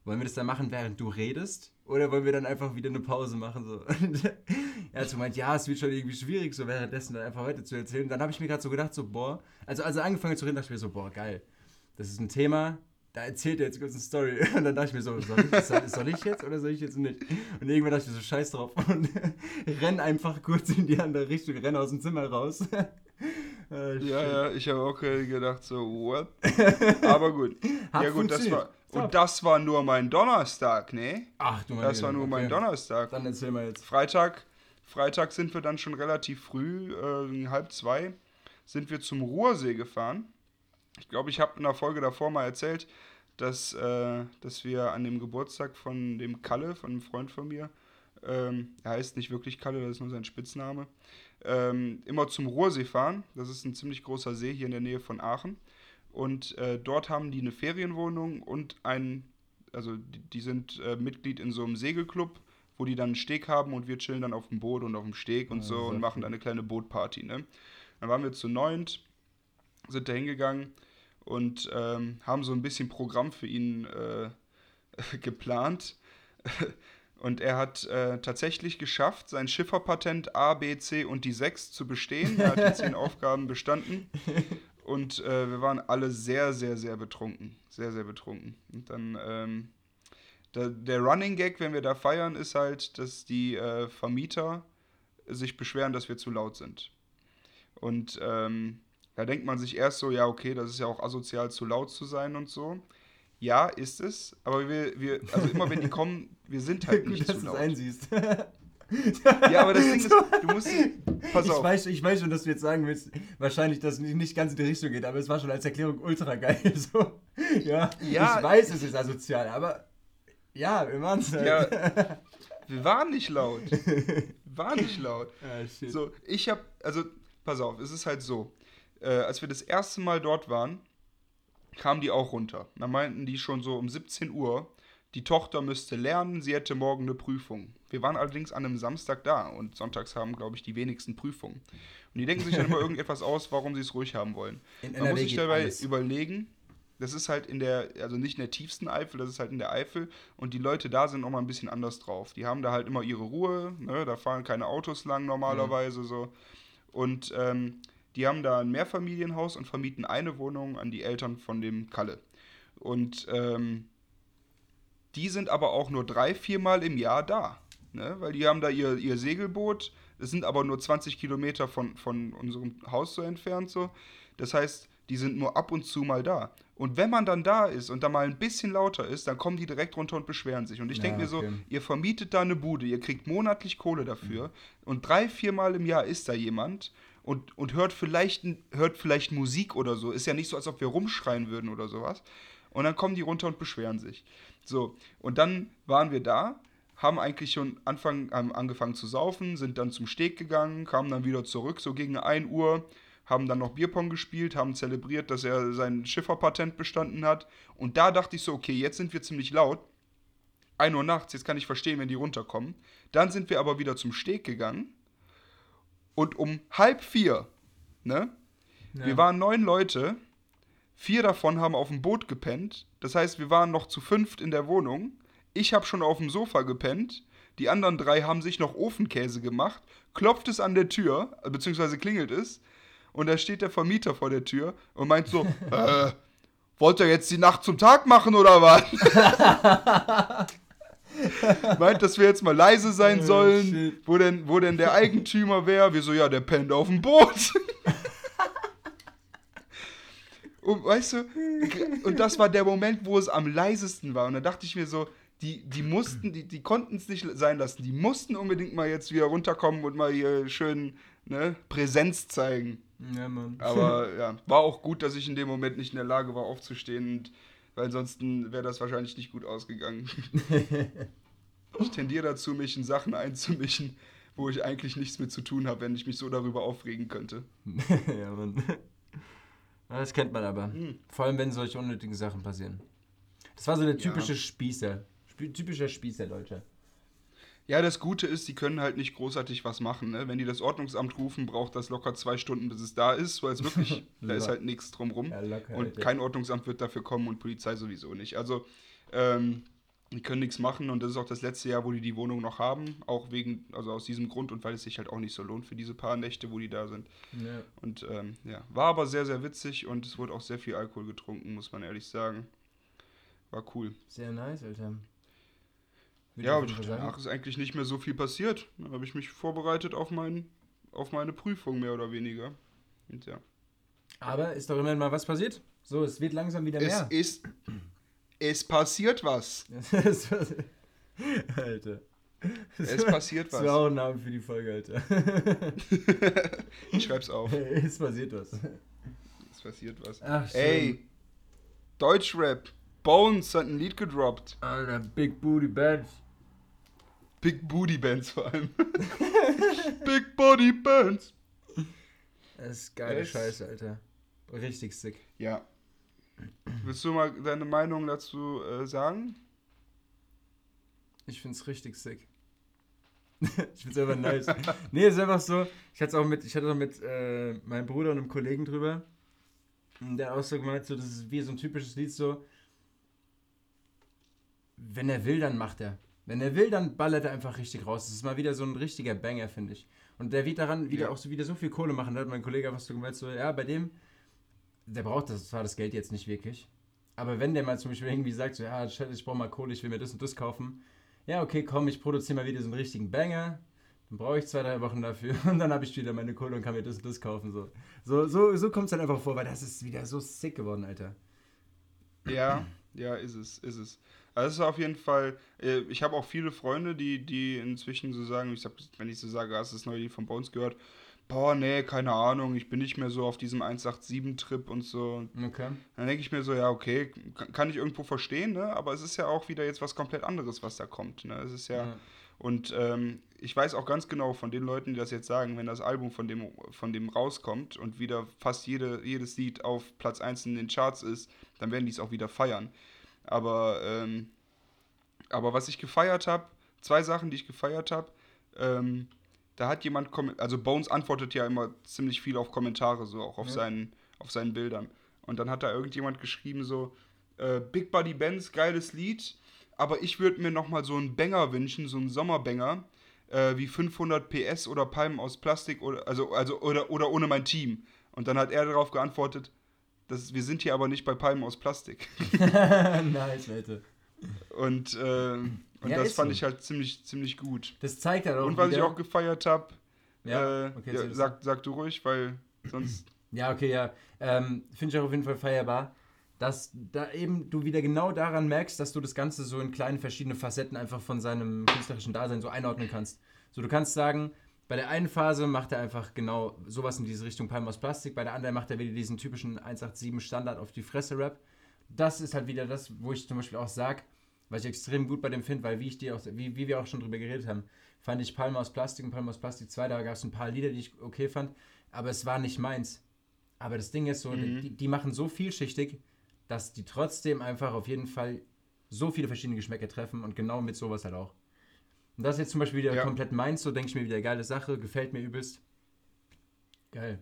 Wollen wir das dann machen, während du redest? Oder wollen wir dann einfach wieder eine Pause machen? So? [LAUGHS] er hat so gemeint, ja, es wird schon irgendwie schwierig, so währenddessen dann einfach weiter zu erzählen. Dann habe ich mir gerade so gedacht, so, boah, also als er angefangen zu reden, dachte ich mir so, boah, geil. Das ist ein Thema, da erzählt er jetzt kurz eine Story. [LAUGHS] Und dann dachte ich mir so, soll ich, soll ich, jetzt oder soll ich jetzt nicht? Und irgendwann dachte ich mir so, scheiß drauf. [LAUGHS] Und renn einfach kurz in die andere Richtung, renn aus dem Zimmer raus. Oh, ja, ja, ich habe auch gedacht, so, what? [LAUGHS] Aber gut. Hat ja, gut, das war. Und das war nur mein Donnerstag, ne? Ach du Das war nur okay. mein Donnerstag. Dann erzähl mal jetzt. Freitag, Freitag sind wir dann schon relativ früh, äh, halb zwei, sind wir zum Ruhrsee gefahren. Ich glaube, ich habe in der Folge davor mal erzählt, dass, äh, dass wir an dem Geburtstag von dem Kalle, von einem Freund von mir, ähm, er heißt nicht wirklich Kalle, das ist nur sein Spitzname, ähm, immer zum Ruhrsee fahren. Das ist ein ziemlich großer See hier in der Nähe von Aachen. Und äh, dort haben die eine Ferienwohnung und ein, also die, die sind äh, Mitglied in so einem Segelclub, wo die dann einen Steg haben und wir chillen dann auf dem Boot und auf dem Steg und ja, so und machen dann eine kleine Bootparty. Ne? Dann waren wir zu neunt, sind da hingegangen und ähm, haben so ein bisschen Programm für ihn äh, [LAUGHS] geplant. Und er hat äh, tatsächlich geschafft, sein Schifferpatent A, B, C und die 6 zu bestehen. Er hat die 10 [LAUGHS] Aufgaben bestanden. Und äh, wir waren alle sehr, sehr, sehr betrunken. Sehr, sehr betrunken. Und dann, ähm, der, der, Running Gag, wenn wir da feiern, ist halt, dass die äh, Vermieter sich beschweren, dass wir zu laut sind. Und ähm, da denkt man sich erst so, ja, okay, das ist ja auch asozial, zu laut zu sein und so. Ja, ist es, aber wir, wir also immer wenn die kommen, wir sind halt [LAUGHS] nicht Gut, zu laut. Dass du einsiehst. [LAUGHS] ja, aber das Ding ist, du musst. Pass ich auf. Weiß, ich weiß schon, dass du jetzt sagen willst, wahrscheinlich, dass es nicht ganz in die Richtung geht, aber es war schon als Erklärung ultra geil. [LAUGHS] So. Ja, ja, ich weiß, es ist asozial, aber ja, wir waren es halt. Ja, wir waren nicht laut. Wir waren nicht laut. Ah, shit. So, ich hab, also, pass auf, es ist halt so äh, als wir das erste Mal dort waren, kamen die auch runter. Da meinten die schon so um 17 Uhr, die Tochter müsste lernen, sie hätte morgen eine Prüfung. Wir waren allerdings an einem Samstag da und sonntags haben, glaube ich, die wenigsten Prüfungen. Und die denken sich dann immer [LAUGHS] irgendetwas aus, warum sie es ruhig haben wollen. In Man muss sich dabei alles. überlegen, das ist halt in der, also nicht in der tiefsten Eifel, das ist halt in der Eifel und die Leute da sind nochmal ein bisschen anders drauf. Die haben da halt immer ihre Ruhe, ne? da fahren keine Autos lang normalerweise mhm. so. Und ähm, die haben da ein Mehrfamilienhaus und vermieten eine Wohnung an die Eltern von dem Kalle. Und ähm, die sind aber auch nur drei, viermal im Jahr da. Ne? Weil die haben da ihr, ihr Segelboot. Das sind aber nur 20 Kilometer von, von unserem Haus so entfernt. So. Das heißt, die sind nur ab und zu mal da. Und wenn man dann da ist und da mal ein bisschen lauter ist, dann kommen die direkt runter und beschweren sich. Und ich Ja, denke mir so, okay. ihr vermietet da eine Bude, ihr kriegt monatlich Kohle dafür und drei, viermal im Jahr ist da jemand und, und hört, vielleicht, hört vielleicht Musik oder so. Ist ja nicht so, als ob wir rumschreien würden oder sowas. Und dann kommen die runter und beschweren sich. So, und dann waren wir da, haben eigentlich schon Anfang, haben angefangen zu saufen, sind dann zum Steg gegangen, kamen dann wieder zurück, so gegen 1 Uhr, haben dann noch Bierpong gespielt, haben zelebriert, dass er sein Schifferpatent bestanden hat. Und da dachte ich so, okay, jetzt sind wir ziemlich laut. 1 Uhr nachts, jetzt kann ich verstehen, wenn die runterkommen. Dann sind wir aber wieder zum Steg gegangen. Und um halb vier, ne? Ja. Wir waren neun Leute, vier davon haben auf dem Boot gepennt. Das heißt, wir waren noch zu fünft in der Wohnung. Ich habe schon auf dem Sofa gepennt. Die anderen drei haben sich noch Ofenkäse gemacht. Klopft es an der Tür, äh, beziehungsweise klingelt es. Und da steht der Vermieter vor der Tür und meint so, [LAUGHS] äh, wollt ihr jetzt die Nacht zum Tag machen oder was? [LAUGHS] [LAUGHS] meint, dass wir jetzt mal leise sein sollen, wo denn, wo denn der Eigentümer wäre. Wir so, ja, der pennt auf dem Boot. [LAUGHS] Und weißt du, und das war der Moment, wo es am leisesten war. Und da dachte ich mir so, die, die mussten, die, die konnten es nicht sein lassen. Die mussten unbedingt mal jetzt wieder runterkommen und mal hier schön ne, Präsenz zeigen. Ja, Mann. Aber [LAUGHS] ja, war auch gut, dass ich in dem Moment nicht in der Lage war, aufzustehen, und, weil ansonsten wäre das wahrscheinlich nicht gut ausgegangen. [LAUGHS] ich tendiere dazu, mich in Sachen einzumischen, wo ich eigentlich nichts mit zu tun habe, wenn ich mich so darüber aufregen könnte. [LAUGHS] ja, Mann. Das kennt man aber. Hm. Vor allem, wenn solche unnötigen Sachen passieren. Das war so der typische Ja. Spießer. Sp typischer Spießer, Deutscher. Ja, das Gute ist, die können halt nicht großartig was machen. Ne? Wenn die das Ordnungsamt rufen, braucht das locker zwei Stunden, bis es da ist, weil es wirklich, [LAUGHS] da ist halt nichts drumrum. Ja, locker, Und kein Ordnungsamt wird dafür kommen und Polizei sowieso nicht. Also, ähm, die können nichts machen und das ist auch das letzte Jahr, wo die die Wohnung noch haben. Auch wegen, also aus diesem Grund und weil es sich halt auch nicht so lohnt für diese paar Nächte, wo die da sind. Ja. Und ähm, ja, war aber sehr, sehr witzig und es wurde auch sehr viel Alkohol getrunken, muss man ehrlich sagen. War cool. Sehr nice, Alter. Ja, aber danach ist eigentlich nicht mehr so viel passiert. Dann habe ich mich vorbereitet auf, mein, auf meine Prüfung, mehr oder weniger. Und ja. Aber ist doch immerhin mal was passiert. So, es wird langsam wieder Es mehr. ist. Es passiert was. [LAUGHS] Es war- Alter. Es passiert Das wäre was. auch ein Name für die Folge, Alter. Ich schreib's auf. [LAUGHS] es passiert was. Es passiert was. Ach, schön. Ey, Deutschrap. Bones hat ein Lied gedroppt. Alter, Big Booty Bands. Big Booty Bands vor allem. [LAUGHS] Big Body Bands. Das ist geile Es- Scheiße, Alter. Richtig sick. Ja. Willst du mal deine Meinung dazu äh, sagen? Ich find's richtig sick. [LAUGHS] ich find's einfach nice. nee, ist einfach so. Ich hatte auch mit, ich hatte auch mit äh, meinem Bruder und einem Kollegen drüber. Und der hat auch so gemeint, so, das ist wie so ein typisches Lied, so. Wenn er will, dann macht er. Wenn er will, dann ballert er einfach richtig raus. Das ist mal wieder so ein richtiger Banger, finde ich. Und der wird daran wieder Ja. auch so wieder so viel Kohle machen. Da hat mein Kollege einfach so gemeint, so, ja, bei dem, der braucht das zwar das Geld jetzt nicht wirklich. Aber wenn der mal zum Beispiel irgendwie sagt, so, ja, ich brauche mal Kohle, ich will mir das und das kaufen. Ja, okay, komm, ich produziere mal wieder so einen richtigen Banger. Dann brauche ich zwei, drei Wochen dafür [LAUGHS] und dann habe ich wieder meine Kohle und kann mir das und das kaufen. So, so, so, so kommt es dann einfach vor, weil das ist wieder so sick geworden, Alter. Ja, ja, ist es, ist es. Also es ist auf jeden Fall, äh, ich habe auch viele Freunde, die, die inzwischen so sagen, ich sag, wenn ich so sage, hast du das neue Lied von Bones gehört? Boah, nee, keine Ahnung, ich bin nicht mehr so auf diesem 187-Trip und so. Okay. Dann denke ich mir so, ja, okay, kann, ich irgendwo verstehen, ne? Aber es ist ja auch wieder jetzt was komplett anderes, was da kommt. Ne? Es ist ja, Ja. und ähm, ich weiß auch ganz genau von den Leuten, die das jetzt sagen, wenn das Album von dem, von dem rauskommt und wieder fast jede, jedes Lied auf Platz 1 in den Charts ist, dann werden die es auch wieder feiern. Aber, ähm, aber was ich gefeiert habe, zwei Sachen, die ich gefeiert habe, ähm, da hat jemand, also Bones antwortet ja immer ziemlich viel auf Kommentare, so auch auf, Ja. seinen, auf seinen Bildern. Und dann hat da irgendjemand geschrieben so, äh, Big Buddy Benz, geiles Lied, aber ich würde mir nochmal so einen Banger wünschen, so einen Sommerbanger, äh, wie 500 PS oder Palmen aus Plastik oder, also, also, oder, oder ohne mein Team. Und dann hat er darauf geantwortet, das, wir sind hier aber nicht bei Palmen aus Plastik. [LAUGHS] nice, Alter. Und, äh, und Ja, das fand so. ich halt ziemlich, ziemlich gut. Das zeigt halt auch Und was ich wieder- auch gefeiert habe, Ja, äh, okay, ja, sag, sag du ruhig, weil sonst. Ja, okay, ja. Ähm, Finde ich auch auf jeden Fall feierbar. dass da eben du wieder genau daran merkst, dass du das Ganze so in kleinen verschiedene Facetten einfach von seinem künstlerischen Dasein so einordnen kannst. So, du kannst sagen, bei der einen Phase macht er einfach genau sowas in diese Richtung Palm aus Plastik, bei der anderen macht er wieder diesen typischen 187 Standard auf die Fresse Rap. Das ist halt wieder das, wo ich zum Beispiel auch sage, was ich extrem gut bei dem finde, weil wie ich dir auch, wie, wie wir auch schon drüber geredet haben, fand ich Palm aus Plastik und Palm aus Plastik 2, da gab es ein paar Lieder, die ich okay fand, aber es war nicht meins. Aber das Ding ist so, mhm. die, die machen so vielschichtig, dass die trotzdem einfach auf jeden Fall so viele verschiedene Geschmäcker treffen und genau mit sowas halt auch. Und das ist jetzt zum Beispiel wieder ja. komplett meins, so denke ich mir wieder, geile Sache, gefällt mir übelst. Geil.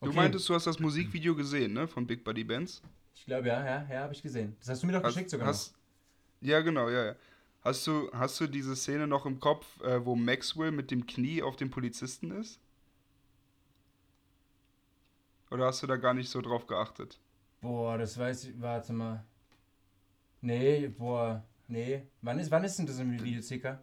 Okay. Du meintest, du hast das Musikvideo gesehen, ne, von Big Buddy Bands? Ich glaube, ja, ja, ja, habe ich gesehen. Das hast du mir doch hast, geschickt sogar hast, noch. Ja, genau, ja, ja. Hast du, hast du diese Szene noch im Kopf, äh, wo Maxwell mit dem Knie auf dem Polizisten ist? Oder hast du da gar nicht so drauf geachtet? Boah, das weiß ich. Warte mal. Nee, boah. Nee. Wann ist, wann ist denn das im Video circa?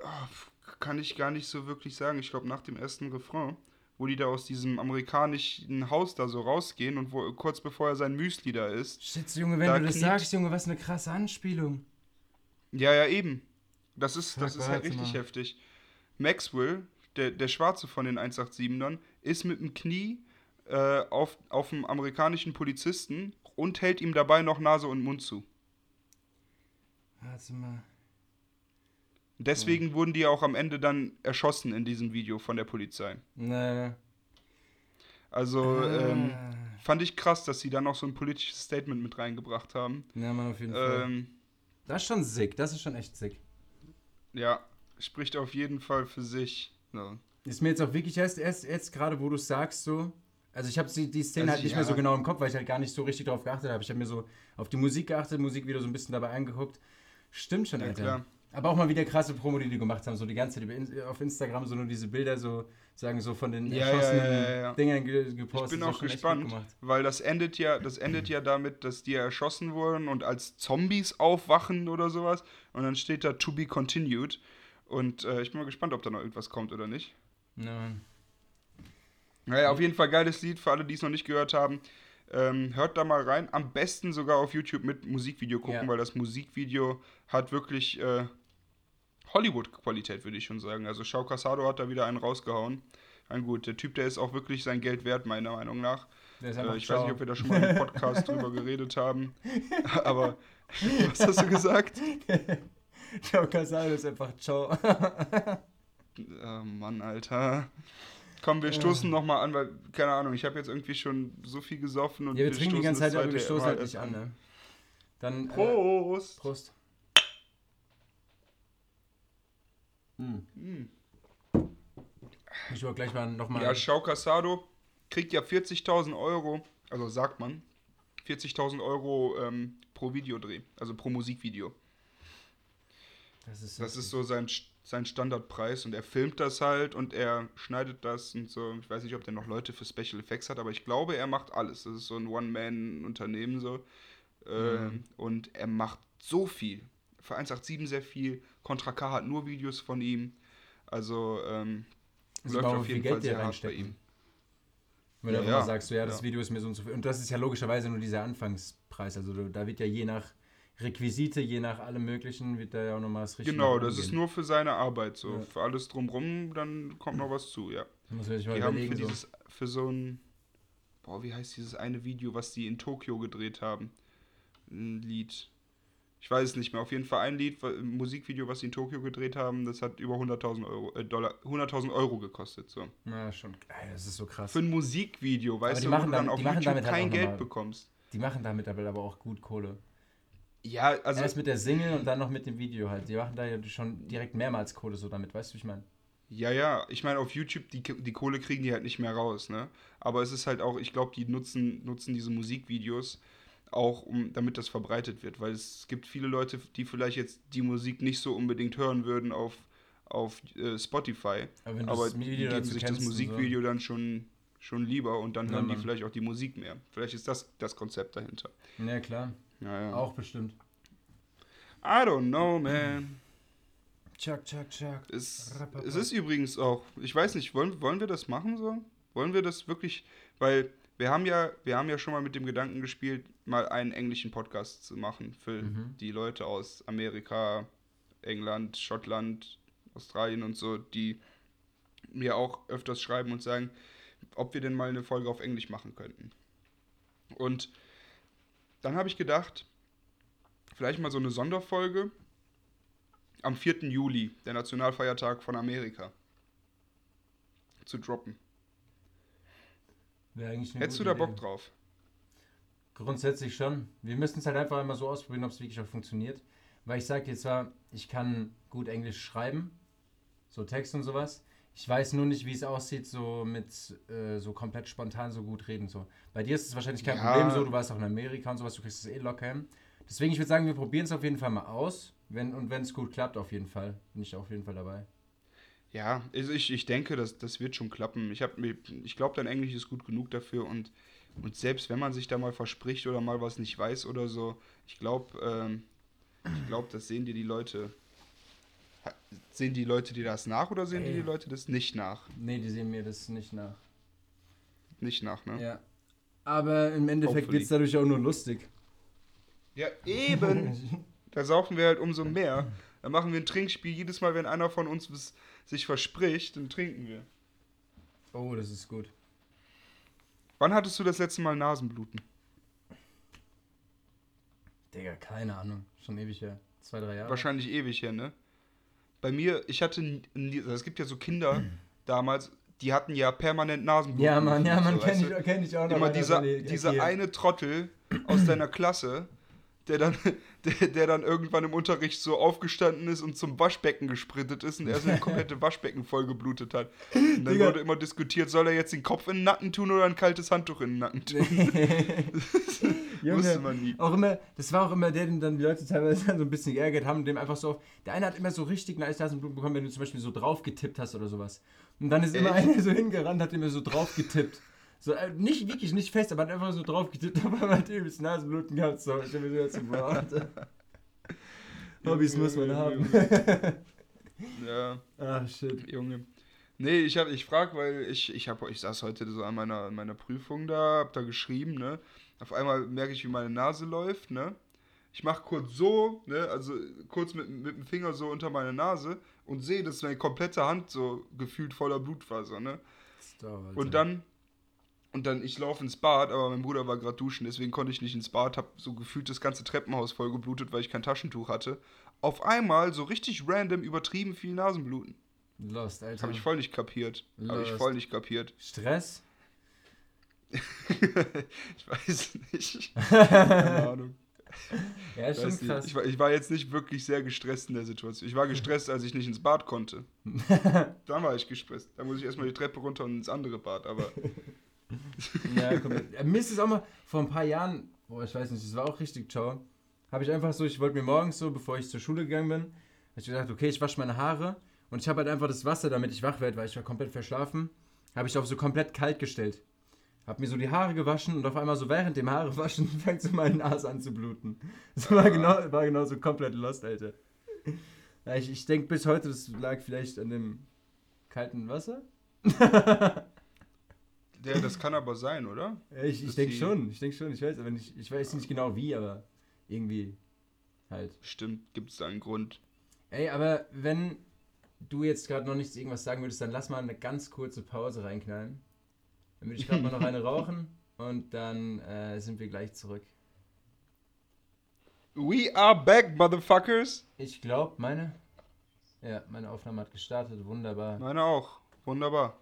Oh, kann ich gar nicht so wirklich sagen. Ich glaube nach dem ersten Refrain, wo die da aus diesem amerikanischen Haus da so rausgehen und wo kurz bevor er sein Müsli da ist. Shit, Junge, wenn da du das sagst, Junge, was eine krasse Anspielung. Ja, ja, eben. Das ist, das ist halt richtig mal. heftig. Maxwell, der, der Schwarze von den 187ern, ist mit dem Knie äh, auf, auf einen amerikanischen Polizisten und hält ihm dabei noch Nase und Mund zu. Warte mal. Deswegen ja. wurden die auch am Ende dann erschossen in diesem Video von der Polizei. Nee. Also ah. ähm, fand ich krass, dass sie da noch so ein politisches Statement mit reingebracht haben. Ja, man, auf jeden Fall. Ähm, das ist schon sick, das ist schon echt sick. Ja, spricht auf jeden Fall für sich. Ja. Ist mir jetzt auch wirklich erst, erst jetzt gerade, wo du sagst, so, also ich habe die, Szene also halt nicht ja. mehr so genau im Kopf, weil ich halt gar nicht so richtig darauf geachtet habe. Ich habe mir so auf die Musik geachtet, Musik wieder so ein bisschen dabei angeguckt. Stimmt schon, ja, Alter. Klar. Aber auch mal wieder krasse Promo, die die gemacht haben, so die ganze Zeit auf Instagram, so nur diese Bilder so, sagen so von den ja, erschossenen ja, ja, Dingern gepostet. Ich bin auch gespannt, weil das endet ja, das endet ja damit, dass die erschossen wurden und als Zombies aufwachen oder sowas. Und dann steht da to be continued. Und äh, ich bin mal gespannt, ob da noch irgendwas kommt oder nicht. Ja. Naja, auf jeden Fall geiles Lied für alle, die es noch nicht gehört haben. Ähm, hört da mal rein. Am besten sogar auf YouTube mit Musikvideo gucken, ja. weil das Musikvideo hat wirklich äh, Hollywood-Qualität, würde ich schon sagen. Also Shao Casado hat da wieder einen rausgehauen. Ein gut, der Typ, der ist auch wirklich sein Geld wert, meiner Meinung nach. Äh, ich weiß nicht, ob wir da schon mal im Podcast [LAUGHS] drüber geredet haben. [LAUGHS] Aber was hast du gesagt? [LAUGHS] Shao Casado ist einfach ciao. oh Mann, Alter. Komm, wir stoßen ja. nochmal an, weil, keine Ahnung, ich habe jetzt irgendwie schon so viel gesoffen und ja, wir, wir trinken die ganze Zeit, aber wir stoßen halt nicht an, ne? Dann. Prost! Äh, Prost. Hm. Hm. Ich wollte gleich mal nochmal. Ja, Schau Casado kriegt ja 40.000 Euro, also sagt man, 40.000 Euro ähm, pro Videodreh, also pro Musikvideo. Das ist, das ist so sein sein Standardpreis und er filmt das halt und er schneidet das und so. Ich weiß nicht, ob der noch Leute für Special Effects hat, aber ich glaube, er macht alles. Das ist so ein One-Man-Unternehmen so. Ähm, mhm. Und er macht so viel. Für 187 sehr viel. Contra K hat nur Videos von ihm. Also ähm, also läuft auf jeden Fall sehr hart bei ihm. Wenn du ja, sagst, so, ja, das ja. Video ist mir so und so viel. Und das ist ja logischerweise nur dieser Anfangspreis. Also da wird ja je nach Requisite, je nach allem Möglichen, wird da ja auch nochmal das Richtige Genau, das ist nur für seine Arbeit so. Ja. Für alles drumrum, dann kommt noch was zu, ja. Da muss man sich mal die haben für, so. Dieses, für so ein, boah, wie heißt dieses eine Video, was die in Tokio gedreht haben? Ein Lied. Ich weiß es nicht mehr. Auf jeden Fall ein Lied, ein Musikvideo, was sie in Tokio gedreht haben, das hat über 100.000 Euro, äh, Dollar, 100.000 Euro gekostet. So. Ja, schon das ist so krass. Für ein Musikvideo, weißt du, wo du dann auf YouTube halt kein Geld bekommst. Die machen damit aber auch gut Kohle. Ja, also. Erst mit der Single und dann noch mit dem Video halt. Die machen da ja schon direkt mehrmals Kohle so damit, weißt du, wie ich meine? Ja, ja, ich meine, auf YouTube, die, die Kohle kriegen die halt nicht mehr raus, ne? Aber es ist halt auch, ich glaube, die nutzen, nutzen diese Musikvideos auch, um, damit das verbreitet wird, weil es gibt viele Leute, die vielleicht jetzt die Musik nicht so unbedingt hören würden auf, auf äh, Spotify. Aber, aber die geben sich das Musikvideo so. dann schon, schon lieber und dann ja, hören Mann. die vielleicht auch die Musik mehr. Vielleicht ist das das Konzept dahinter. Ja, klar. Ja, ja. Auch bestimmt. I don't know, man. Chuck, chuck, chuck. Es, es ist übrigens auch, ich weiß nicht, wollen, wollen wir das machen so? Wollen wir das wirklich, weil wir haben ja, wir haben ja schon mal mit dem Gedanken gespielt, mal einen englischen Podcast zu machen für Mhm. die Leute aus Amerika, England, Schottland, Australien und so, die mir auch öfters schreiben und sagen, ob wir denn mal eine Folge auf Englisch machen könnten. Und dann habe ich gedacht, vielleicht mal so eine Sonderfolge am 4. Juli, der Nationalfeiertag von Amerika, zu droppen. Hättest du da Bock Idee. drauf? Grundsätzlich schon. Wir müssen es halt einfach einmal so ausprobieren, ob es wirklich auch funktioniert. Weil ich sage dir zwar, ich kann gut Englisch schreiben, so Text und sowas. Ich weiß nur nicht, wie es aussieht, so mit äh, so komplett spontan so gut reden. So. Bei dir ist es wahrscheinlich kein Ja. Problem so, du warst auch in Amerika und sowas, du kriegst es eh locker hin. Deswegen, ich würde sagen, wir probieren es auf jeden Fall mal aus. Wenn, und wenn es gut klappt, auf jeden Fall. Bin ich auf jeden Fall dabei. Ja, also ich, ich denke, das, das wird schon klappen. Ich, hab ich glaube, dein Englisch ist gut genug dafür und, und selbst wenn man sich da mal verspricht oder mal was nicht weiß oder so, ich glaube, ähm, ich glaube, das sehen dir die Leute. Sehen die Leute dir das nach oder sehen Ey. die Leute das nicht nach? Nee, die sehen mir das nicht nach. Nicht nach, ne? Ja. Aber im Endeffekt wird es dadurch auch nur lustig. Ja, eben. [LAUGHS] da saufen wir halt umso mehr. Dann machen wir ein Trinkspiel. Jedes Mal, wenn einer von uns was- sich verspricht, dann trinken wir. Oh, das ist gut. Wann hattest du das letzte Mal Nasenbluten? Digga, keine Ahnung. Schon ewig her. Zwei, drei Jahre. Wahrscheinlich ewig her, ne? Bei mir, ich hatte, also es gibt ja so Kinder damals, die hatten ja permanent Nasenbluten. Ja, Mann, ja, Mann, weißt kenn du? ich, kenn ich auch noch. Immer dieser, dieser eine Trottel aus deiner Klasse, der dann, [LAUGHS] der, der dann irgendwann im Unterricht so aufgestanden ist und zum Waschbecken gesprintet ist und er sein komplette [LAUGHS] Waschbecken voll geblutet hat. [LAUGHS] Und dann Digga. wurde immer diskutiert, soll er jetzt den Kopf in den Nacken tun oder ein kaltes Handtuch in den Nacken tun? Junge, Wusste man nie. Auch immer, das war auch immer der, den dann die Leute teilweise dann so ein bisschen geärgert haben, dem einfach so auf. Der eine hat immer so richtig nice Nasenbluten bekommen, wenn du zum Beispiel so drauf getippt hast oder sowas. Und dann ist immer Echt? einer so hingerannt, hat immer so drauf getippt. So, äh, nicht wirklich nicht fest, aber hat einfach so drauf getippt, [LAUGHS] aber man hat übelst Nasenbluten gehabt. So, ich hab mir so jetzt so, boah, Alter. Hobbys muss man haben. [LAUGHS] Ja. Ach, shit. Junge. Nee, ich hab, ich frag, weil ich, ich hab, ich saß heute so an meiner, an meiner Prüfung da, hab da geschrieben, ne? Auf einmal merke ich, wie meine Nase läuft, ne? Ich mach kurz so, ne? Also kurz mit, mit dem Finger so unter meine Nase und sehe, dass meine komplette Hand so gefühlt voller Blutfaser, ne? Stop, Alter. Und dann, und dann, ich laufe ins Bad, aber mein Bruder war gerade duschen, deswegen konnte ich nicht ins Bad, hab so gefühlt das ganze Treppenhaus voll geblutet, weil ich kein Taschentuch hatte. Auf einmal, so richtig random, übertrieben viel Nasenbluten. Lost, Alter. Habe ich voll nicht kapiert. Habe ich Lost. voll nicht kapiert. [LAUGHS] Stress? ich weiß nicht. [LAUGHS] Keine Ahnung. Ja, ist schon krass. Ich, war, ich war jetzt nicht wirklich sehr gestresst in der Situation. Ich war gestresst, als ich nicht ins Bad konnte. [LAUGHS] Dann war ich gestresst. Da muss ich erstmal die Treppe runter und ins andere Bad. Aber Ja, komplett. Äh, Mir ist es auch mal vor ein paar Jahren, boah, ich weiß nicht, das war auch richtig ciao. Habe ich einfach so, ich wollte mir morgens so, bevor ich zur Schule gegangen bin, habe ich gesagt, okay, ich wasche meine Haare und ich habe halt einfach das Wasser, damit ich wach werde, weil ich war komplett verschlafen, habe ich auf so komplett kalt gestellt. Habe mir so die Haare gewaschen und auf einmal so während dem Haare waschen [LAUGHS] fängt so meine Nase an zu bluten. Das war genau, war genau so komplett lost, Alter. Ja, ich ich denke bis heute, das lag vielleicht an dem kalten Wasser. [LAUGHS] der, das kann aber sein, oder? Ja, ich ich denke schon, ich denke schon, ich weiß, aber nicht, ich weiß nicht genau wie, aber irgendwie halt. Stimmt, gibt es da einen Grund. Ey, aber wenn du jetzt gerade noch nichts irgendwas sagen würdest, dann lass mal eine ganz kurze Pause reinknallen. Dann würde ich gerade mal noch eine rauchen und dann äh, sind wir gleich zurück. We are back, motherfuckers. Ich glaube, meine. Ja, meine Aufnahme hat gestartet, wunderbar. Meine auch. Wunderbar.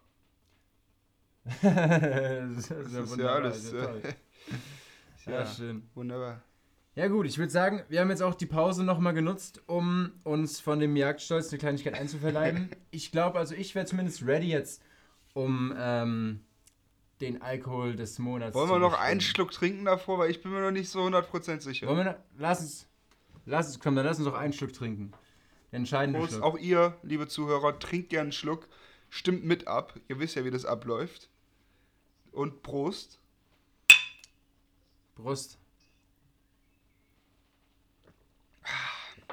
[LAUGHS] das ist, Das ja ist ja alles. äh, [LAUGHS] Ja, ja, schön. wunderbar. Ja gut, ich würde sagen, wir haben jetzt auch die Pause nochmal genutzt, um uns von dem Jagdstolz eine Kleinigkeit einzuverleiben. [LAUGHS] ich glaube, also ich wäre zumindest ready jetzt, um ähm, den Alkohol des Monats Wollen wir noch bestimmen. einen Schluck trinken davor, weil ich bin mir noch nicht so 100% sicher. Wollen wir noch, lass uns, lass uns, komm, dann lass uns noch einen Schluck trinken. Den entscheidenden Prost, Schluck. auch ihr, liebe Zuhörer, trinkt gerne einen Schluck. Stimmt mit ab. Ihr wisst ja, wie das abläuft. Und Prost. Brust.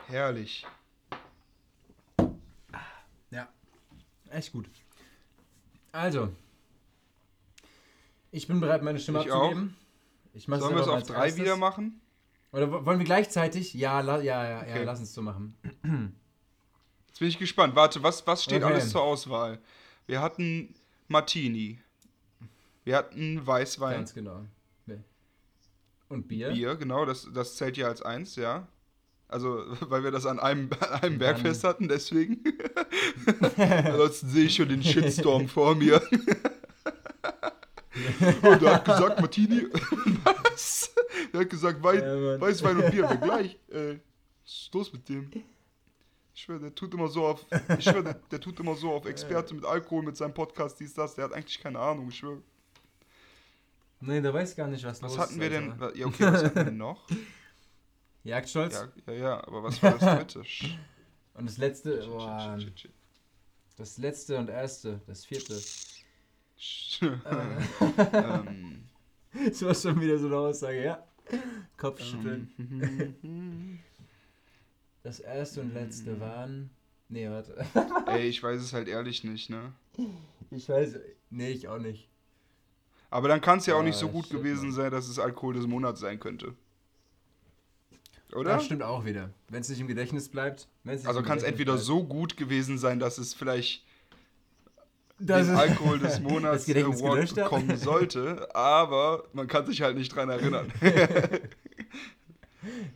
Herrlich. Ja, echt gut. Also, Ich bin bereit, meine Stimme Ich abzugeben. Ich mach's Sollen wir es auf drei erstes. wieder machen? Oder wo- wollen wir gleichzeitig? Ja, la, ja, ja, ja, Okay. lass uns so machen. Jetzt bin ich gespannt. Warte, was, was steht Okay. alles zur Auswahl? Wir hatten Martini. Wir hatten Weißwein. Ganz genau. Nee. Und Bier? Bier, genau, das, das zählt ja als eins, ja. Also, [LAUGHS] weil wir das an einem, an einem Bergfest hatten, deswegen. [LAUGHS] Ansonsten sehe ich schon den Shitstorm vor mir. [LAUGHS] und er hat gesagt, Martini, was? Er hat gesagt, Wei Ja. Weißwein und Bier, wir gleich. Äh, was ist los mit dem? Ich schwöre, der tut immer so auf, ich schwöre, der, der tut immer so auf Experte mit Alkohol, mit seinem Podcast, dies, das. Der hat eigentlich keine Ahnung, ich schwöre. Nee, der weiß gar nicht, was, Was los hatten wir denn? Ja, okay, was hatten wir [LAUGHS] noch? Jagdstolz? Ja, ja, ja, aber was war das [LAUGHS] dritte? Und das letzte, boah, das letzte und erste, das vierte. shit. [LAUGHS] ähm, Das war schon wieder so eine Aussage, ja. Kopfschütteln. ähm, Das erste und letzte waren. Nee, warte. ey, ich weiß es halt ehrlich nicht, ne? Ich weiß. Nee, ich auch nicht. Aber dann kann es ja auch nicht so gut gewesen sein, dass es Alkohol des Monats sein könnte. Oder? Das stimmt auch wieder. Wenn es nicht im Gedächtnis bleibt. Also kann es entweder bleibt. so gut gewesen sein, dass es vielleicht Das den Alkohol [LAUGHS] des Monats Award bekommen sollte, aber man kann sich halt nicht dran erinnern. [LAUGHS]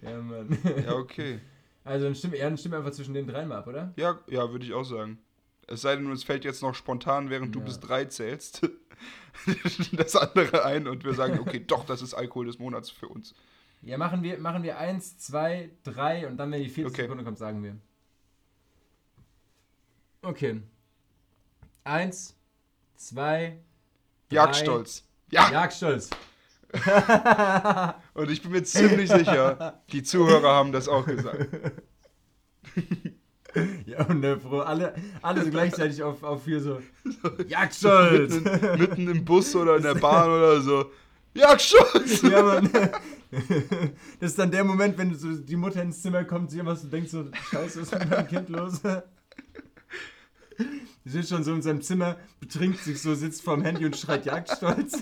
Ja, Mann. ja, okay. Also dann stimmt, ja, dann einfach zwischen den dreien mal ab, oder? Ja, ja, würde ich auch sagen. Es sei denn, uns fällt jetzt noch spontan, während du Ja. bis drei zählst, [LAUGHS] das andere ein und wir sagen, okay, doch, das ist Alkohol des Monats für uns. Ja, machen wir, machen wir eins, zwei, drei und dann, wenn die vierte Okay. Sekunde kommt, sagen wir. Okay. Eins, zwei, drei. Jagdstolz. Ja, Jagdstolz. [LAUGHS] und ich bin mir ziemlich sicher, die Zuhörer haben das auch gesagt. [LAUGHS] [LAUGHS] Ja, und der Pro, alle, alle so gleichzeitig auf, auf hier so. [LAUGHS] Jagdstolz! mitten, mitten im Bus oder in der Bahn oder so. Jagdstolz! ja, Mann. [LAUGHS] Das ist dann der Moment, wenn so die Mutter ins Zimmer kommt, sie immer so denkt so, scheiße, was ist mit meinem Kind los? Sie sitzt schon so in seinem Zimmer, betrinkt sich so, sitzt vorm Handy und schreit Jagdstolz.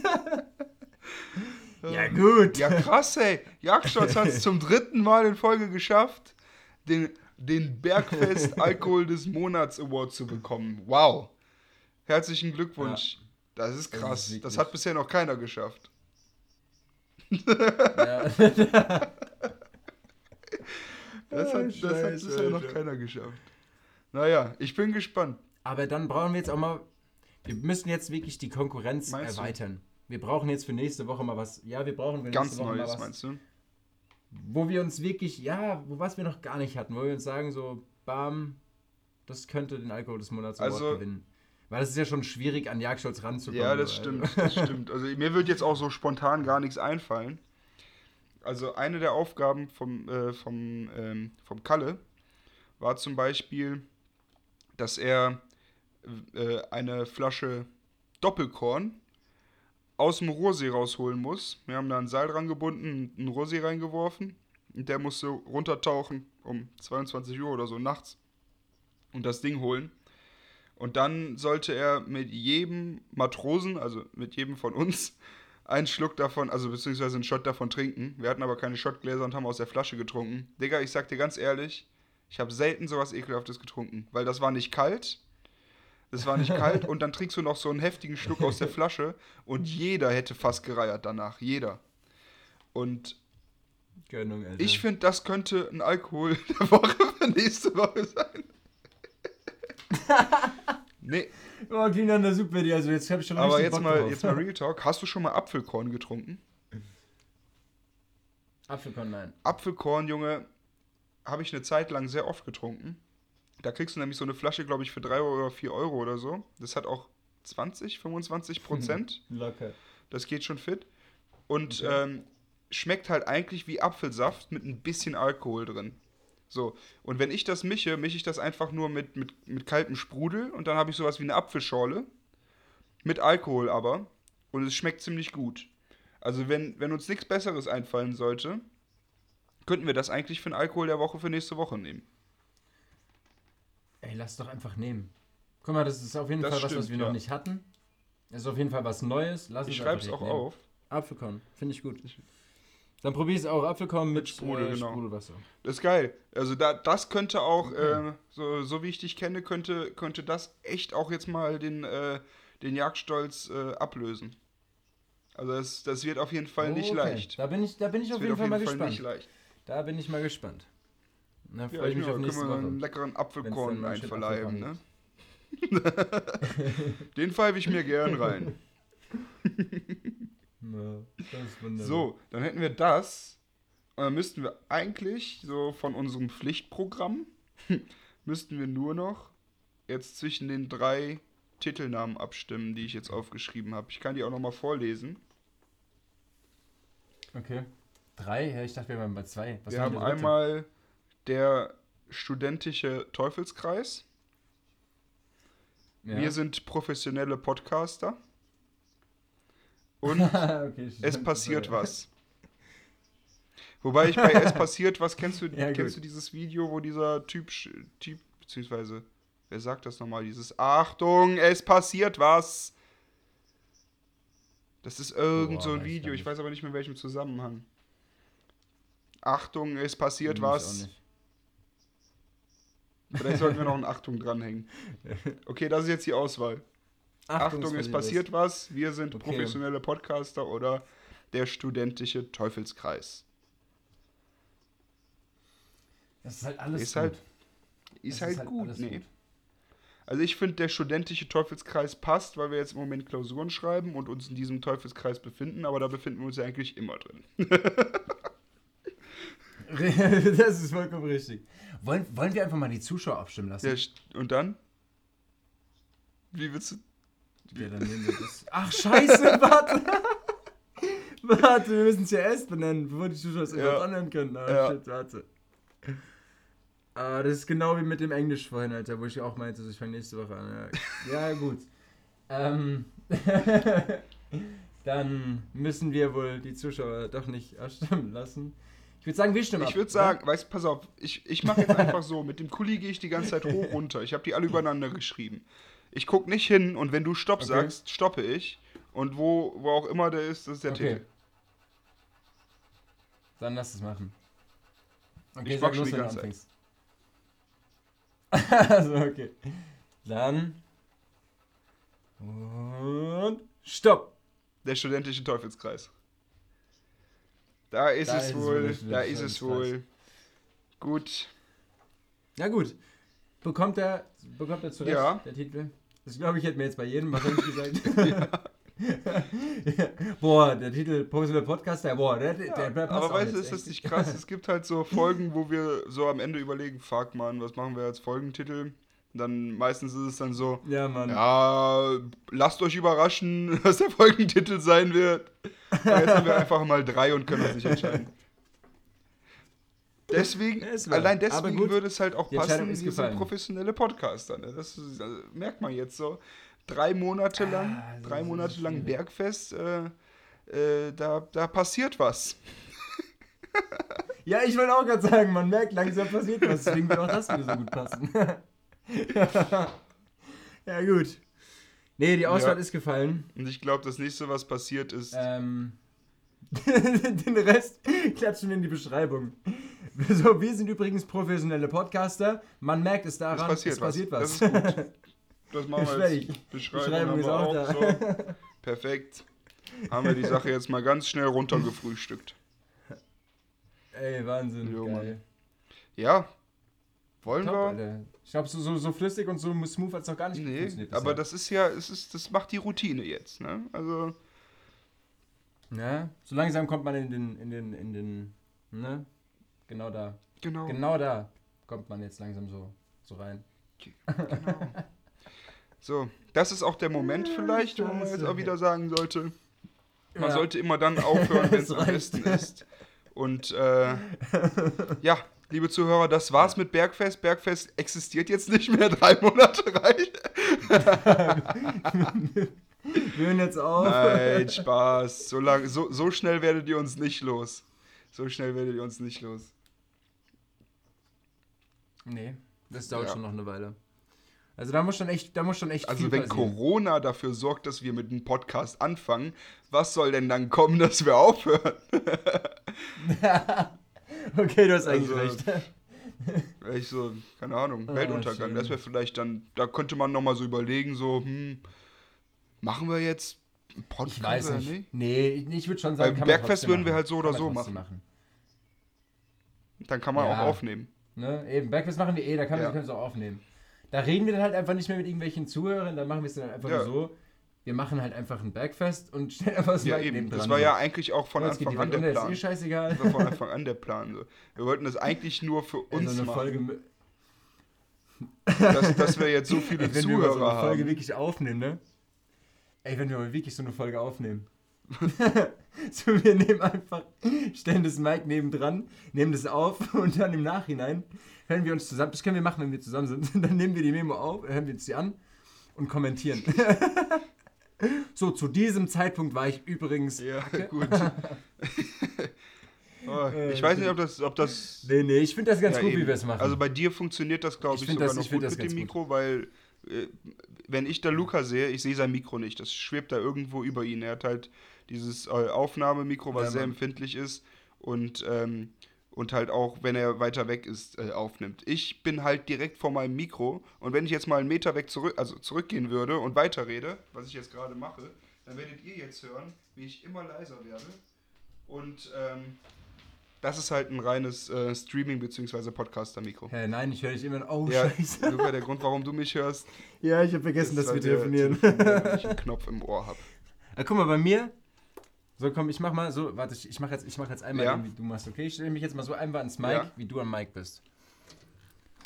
ja gut. Ja, krass, ey. Jagdstolz hat es zum dritten Mal in Folge geschafft, den, den Bergfest [LAUGHS] Alkohol des Monats Award zu bekommen. Wow. Herzlichen Glückwunsch. Das ist Das ist krass. Das, wirklich- hat bisher noch keiner geschafft. Ja. [LAUGHS] Das Ah, hat, das hat bisher noch keiner geschafft. Naja, ich bin gespannt. Aber dann brauchen wir jetzt auch mal, wir müssen jetzt wirklich die Konkurrenz Meinst du? erweitern. Wir brauchen jetzt für nächste Woche mal was, ja, wir brauchen für Ganz nächste Woche mal Neues, was, meinst du? Wo wir uns wirklich, ja, wo was wir noch gar nicht hatten, wo wir uns sagen so, bam, das könnte den Alkohol des Monats Also- gewinnen. Weil das ist ja schon schwierig, an Jagdschutz ranzukommen. Ja, das stimmt, das stimmt. Also mir wird jetzt auch so spontan gar nichts einfallen. Also eine der Aufgaben vom, äh, vom, ähm, vom Kalle war zum Beispiel, dass er äh, eine Flasche Doppelkorn aus dem Rohrsee rausholen muss. Wir haben da ein Seil dran gebunden, einen Rohrsee reingeworfen und der musste runtertauchen um 22 Uhr oder so nachts und das Ding holen. Und dann sollte er mit jedem Matrosen, also mit jedem von uns, [LAUGHS] einen Schluck davon, also beziehungsweise einen Shot davon trinken. Wir hatten aber keine Shotgläser und haben aus der Flasche getrunken. Digga, ich sag dir ganz ehrlich, ich habe selten sowas Ekelhaftes getrunken, weil das war nicht kalt. Das war nicht [LAUGHS] kalt und dann trinkst du noch so einen heftigen Schluck aus der Flasche und jeder hätte fast gereiert danach. Jeder. Und Gönnung, Alter. ich finde, das könnte ein Alkohol [LAUGHS] der Woche für nächste Woche sein. [LAUGHS] nee, Oh, klingt an der Idee. Also jetzt habe ich schon Aber jetzt Bock mal, drauf. jetzt mal Real Talk. Hast du schon mal Apfelkorn getrunken? Apfelkorn, nein. Apfelkorn, Junge, habe ich eine Zeit lang sehr oft getrunken. Da kriegst du nämlich so eine Flasche, glaube ich, für 3 oder 4 Euro oder so. Das hat auch 20, 25 Prozent. Locker. Das geht schon fit. Und Okay. ähm, schmeckt halt eigentlich wie Apfelsaft mit ein bisschen Alkohol drin. So, und wenn ich das mische, mische ich das einfach nur mit, mit, mit kaltem Sprudel und dann habe ich sowas wie eine Apfelschorle. Mit Alkohol aber. Und es schmeckt ziemlich gut. Also, wenn, wenn uns nichts Besseres einfallen sollte, könnten wir das eigentlich für den Alkohol der Woche für nächste Woche nehmen. Ey, lass doch einfach nehmen. Guck mal, das ist auf jeden Das Fall was, was stimmt, wir ja. noch nicht hatten. Ist auf jeden Fall was Neues. Lass Ich schreibe es auch nehmen. auf. Apfelkorn, finde ich gut. Dann probier es auch Apfelkorn mit, Sprudel, äh, genau. Sprudelwasser. Das ist geil. Also da, das könnte auch, Okay. äh, so, so wie ich dich kenne, könnte, könnte das echt auch jetzt mal den, äh, den Jagdstolz äh, ablösen. Also das, das wird auf jeden Fall nicht Okay. leicht. Da bin ich, da bin ich Das auf jeden Fall mal nicht gespannt. leicht. Da bin ich mal gespannt. Da Ja, freue ich ich mich auf können nächste wir einen Woche. leckeren Wenn's Apfelkorn dann einverleiben, ne? [LAUGHS] [LAUGHS] Den pfeife ich mir gern rein. [LAUGHS] Ja. So, dann hätten wir das. Und dann müssten wir eigentlich so von unserem Pflichtprogramm müssten wir nur noch jetzt zwischen den drei Titelnamen abstimmen, die ich jetzt aufgeschrieben habe. Ich kann die auch noch mal vorlesen. Okay. Drei? Ja, ich dachte, wir waren bei zwei. Was wir haben einmal der studentische Teufelskreis. Ja. Wir sind professionelle Podcaster. Und [LAUGHS] okay, es passiert sorry. [LAUGHS] was. Wobei ich bei Es passiert was, kennst du, [LAUGHS] Ja, kennst du dieses Video, wo dieser Typ, Typ, beziehungsweise, wer sagt das nochmal, dieses Achtung, es passiert was. Das ist irgend Boah, so ein Video, ich weiß aber nicht mehr in welchem Zusammenhang. Achtung, es passiert was. Vielleicht sollten wir noch ein Achtung dranhängen. Okay, das ist jetzt die Auswahl. Achtung, es passiert was. Wir sind Okay. professionelle Podcaster oder der studentische Teufelskreis. Das ist halt alles Ist gut. halt- Das Ist halt gut, nee. Also ich finde, der studentische Teufelskreis passt, weil wir jetzt im Moment Klausuren schreiben und uns in diesem Teufelskreis befinden, aber da befinden wir uns ja eigentlich immer drin. [LAUGHS] [LAUGHS] das ist vollkommen richtig. Wollen, wollen wir einfach mal die Zuschauer abstimmen lassen? Ja, und dann? Wie willst du... Ja, dann nehmen wir das. Ach, scheiße, [LAUGHS] warte. warte, wir müssen es ja erst benennen, bevor die Zuschauer es Ja. anhören können. Ah, Ja. shit, warte. Ah, das ist genau wie mit dem Englisch vorhin, Alter, wo ich auch meinte, ich fange nächste Woche an. Ja, ja gut. Ähm, [LAUGHS] dann müssen wir wohl die Zuschauer doch nicht abstimmen lassen. Ich würde sagen, wir stimmen Ich würde sagen, weißt pass auf, ich, ich mache jetzt einfach so, mit dem Kuli gehe ich die ganze Zeit hoch runter. Ich habe die alle übereinander geschrieben. Ich gucke nicht hin und wenn du Stopp Okay. sagst, stoppe ich. Und wo, wo auch immer der ist, das ist der Okay. Titel. Dann lass es machen. Okay, Ich mach schon los, die wenn du ganze Zeit. [LAUGHS] also, okay. Dann. Und. Stopp! Der studentische Teufelskreis. Da ist Da es ist wohl, der da ist es wohl. Gut. Ja, gut. Bekommt er, bekommt er zurecht, Ja. der Titel? Das glaube ich, hätte mir jetzt bei jedem wahrscheinlich gesagt. [LAUGHS] [LAUGHS] boah, der Titel Professionelle Podcaster, boah, der, der, der passt aber weißt du, ist das nicht krass? Es gibt halt so [LAUGHS] Folgen, wo wir so am Ende überlegen, fuck man, was machen wir als Folgentitel? Und dann meistens ist es dann so, Ja, Mann. ja, lasst euch überraschen, [LAUGHS] was der Folgentitel sein wird. Aber jetzt haben wir einfach mal drei und können uns nicht entscheiden. [LAUGHS] Deswegen, allein deswegen gut, würde es halt auch passen, wir sind gefallen. professionelle Podcaster. Ne? Das ist, also, merkt man jetzt so. Drei Monate lang, Ah, drei Monate lang. Bergfest, äh, äh, da, da passiert was. [LAUGHS] Ja, ich wollte auch gerade sagen, man merkt, langsam passiert was, deswegen wird auch das wieder so gut passen. [LAUGHS] ja, gut. Nee, die Auswahl Ja. ist gefallen. Und ich glaube, das nächste, was passiert ist, Ähm, [LAUGHS] den Rest klatschen wir in die Beschreibung. So, wir sind übrigens professionelle Podcaster. Man merkt es daran, es passiert, es passiert was. Das ist gut. [LAUGHS] Das machen wir Beschreibung jetzt. Beschreibung, Beschreibung ist auch auch. da. So. Perfekt. Haben wir die Sache jetzt mal ganz schnell runtergefrühstückt. Ey, Wahnsinn. Jo. Ja. Wollen Top, wir? Alter. Ich glaube, so, so, so flüssig und so smooth hat es noch gar nicht Nee, funktioniert. aber bisher. das ist ja, es ist, das macht die Routine jetzt, ne? Also, Ja, so langsam kommt man in den, in den, in den, ne? Genau da. genau. Genau da kommt man jetzt langsam so, so rein. genau. So, das ist auch der Moment vielleicht, wo man jetzt auch wieder sagen sollte, man Ja. sollte immer dann [LAUGHS] aufhören, wenn es am besten ist. Und äh, ja, liebe Zuhörer, das war's mit Bergfest. Bergfest existiert jetzt nicht mehr, [LAUGHS] drei Monate reicht. [LAUGHS] Wir hören jetzt auf. Nein, Spaß. So, lang, so, so schnell werdet ihr uns nicht los. So schnell werdet ihr uns nicht los. Nee, das dauert Ja. schon noch eine Weile. Also da muss schon echt, da muss schon echt Also viel wenn passieren. Corona dafür sorgt, dass wir mit dem Podcast anfangen, was soll denn dann kommen, dass wir aufhören? [LAUGHS] okay, du hast eigentlich Also, recht. [LAUGHS] Ich so, keine Ahnung, Ah, Weltuntergang. schön. Das wäre vielleicht dann, da könnte man nochmal so überlegen, so, hm, machen wir jetzt einen Podcast Ich weiß oder nicht. Nee, ich würde schon sagen, Beim man Bergfest würden wir machen. halt so oder man so trotzdem machen. Dann kann man Ja. auch aufnehmen. Ne? Eben, Bergfest machen wir eh, da kann man Ja. können wir es auch aufnehmen. Da reden wir dann halt einfach nicht mehr mit irgendwelchen Zuhörern, da machen wir es dann einfach Ja. nur so. Wir machen halt einfach ein Bergfest und [LAUGHS] stellen einfach das Ja, Mic eben. Das war so. ja eigentlich auch von die Anfang an der unter, ist eh Plan. scheißegal. Das war von Anfang an der Plan. So. Wir wollten das eigentlich nur für uns so eine machen, Folge, mit- dass, dass wir jetzt so [LAUGHS] viele Ey, wenn wir mal so Zuhörer eine Folge haben. wirklich aufnehmen, ne? Ey, wenn wir mal wirklich so eine Folge aufnehmen. [LAUGHS] so, wir nehmen einfach, stellen das Mic nebendran, nehmen das auf und dann im Nachhinein hören wir uns zusammen, das können wir machen, wenn wir zusammen sind, dann nehmen wir die Memo auf, hören wir uns die an und kommentieren. So, zu diesem Zeitpunkt war ich übrigens... Ja, gut. [LAUGHS] oh, Äh, ich weiß nicht, ob das, ob das Nee, nee, ich finde das ganz Ja, gut, eben. wie wir es machen. Also bei dir funktioniert das, glaube Ich ich, sogar das- noch ich gut mit dem Mikro, weil äh, wenn ich da Luca sehe, ich sehe sein Mikro nicht. Das schwebt da irgendwo über ihn. Er hat halt dieses äh, Aufnahmemikro, was Ja, sehr empfindlich ist und, ähm, und halt auch, wenn er weiter weg ist, äh, aufnimmt. Ich bin halt direkt vor meinem Mikro und wenn ich jetzt mal einen Meter weg zurück, also zurückgehen würde und weiterrede, was ich jetzt gerade mache, dann werdet ihr jetzt hören, wie ich immer leiser werde. Und ähm, das ist halt ein reines äh, Streaming- bzw. Podcaster-Mikro. Hä, nein, ich höre dich immer. Oh, Ja, scheiße. Luca, der Grund, warum du mich hörst, Ja, ich habe vergessen, dass wir weil der telefonieren. telefoniert, wenn ich einen Knopf im Ohr habe. [LAUGHS] Ah, guck mal, bei mir. So, komm, ich mach mal so. Warte, ich, ich mach jetzt, ich mach jetzt einmal, Ja. den, wie du machst, okay? Ich stelle mich jetzt mal so einmal ans Mic, Ja. wie du am Mic bist.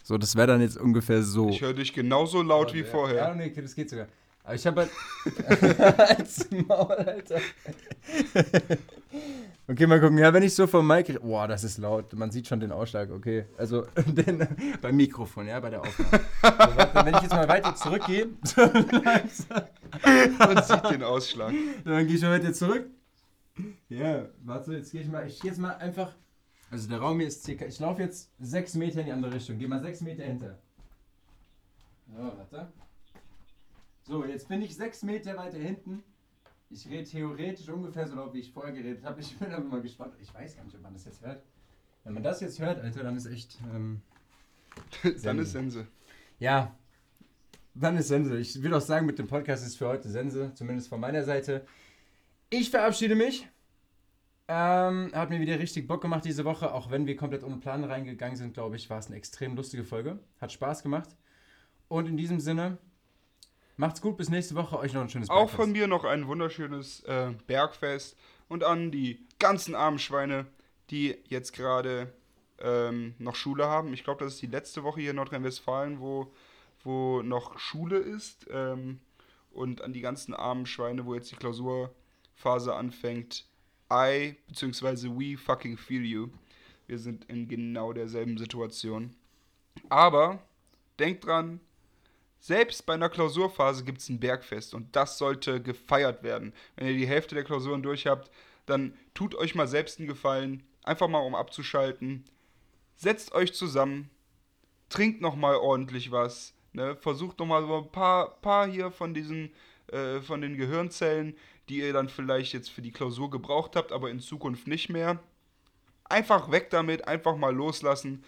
So, das wäre dann jetzt ungefähr so. Ich höre dich genauso laut wie Ja, vorher. Ja, nee, okay, das geht sogar. Aber ich habe halt. [LAUGHS] [LAUGHS] Als Maul, Alter. okay, mal gucken. Ja, wenn ich so vom Mic. Boah, das ist laut. Man sieht schon den Ausschlag, okay. Also, [LAUGHS] den, beim Mikrofon, ja, bei der Aufnahme. So, warte, wenn ich jetzt mal weiter zurückgehe. Man sieht den Ausschlag. Dann gehe ich mal weiter zurück. Ja, warte, jetzt gehe ich mal, ich gehe jetzt mal einfach. Also der Raum hier ist circa, ich laufe jetzt sechs Meter in die andere Richtung. Geh mal sechs Meter hinter. So, warte. So, jetzt bin ich sechs Meter weiter hinten. Ich rede theoretisch ungefähr so laut, wie ich vorher geredet habe. Ich bin aber mal gespannt. Ich weiß gar nicht, ob man das jetzt hört. Wenn man das jetzt hört, Alter, dann ist echt. Ähm, [LAUGHS] Dann ist Sense. ja, dann ist Sense. Ich würde auch sagen, mit dem Podcast ist für heute Sense, zumindest von meiner Seite. Ich verabschiede mich. Ähm, hat mir wieder richtig Bock gemacht diese Woche, auch wenn wir komplett ohne Plan reingegangen sind, glaube ich, war es eine extrem lustige Folge. Hat Spaß gemacht. Und in diesem Sinne, macht's gut, bis nächste Woche. Euch noch ein schönes Auch Bergfest. von mir noch ein wunderschönes äh, Bergfest und an die ganzen armen Schweine, die jetzt gerade ähm, noch Schule haben. Ich glaube, das ist die letzte Woche hier in Nordrhein-Westfalen, wo, wo noch Schule ist. Ähm, und an die ganzen armen Schweine, wo jetzt die Klausurphase anfängt. I bzw. we fucking feel you. Wir sind in genau derselben Situation. Aber denkt dran, selbst bei einer Klausurphase gibt es ein Bergfest und das sollte gefeiert werden. Wenn ihr die Hälfte der Klausuren durch habt, dann tut euch mal selbst einen Gefallen, einfach mal um abzuschalten. Setzt euch zusammen, trinkt noch mal ordentlich was, ne? versucht noch mal so ein paar, paar hier von diesen, äh, von den Gehirnzellen, die ihr dann vielleicht jetzt für die Klausur gebraucht habt, aber in Zukunft nicht mehr. Einfach weg damit, einfach mal loslassen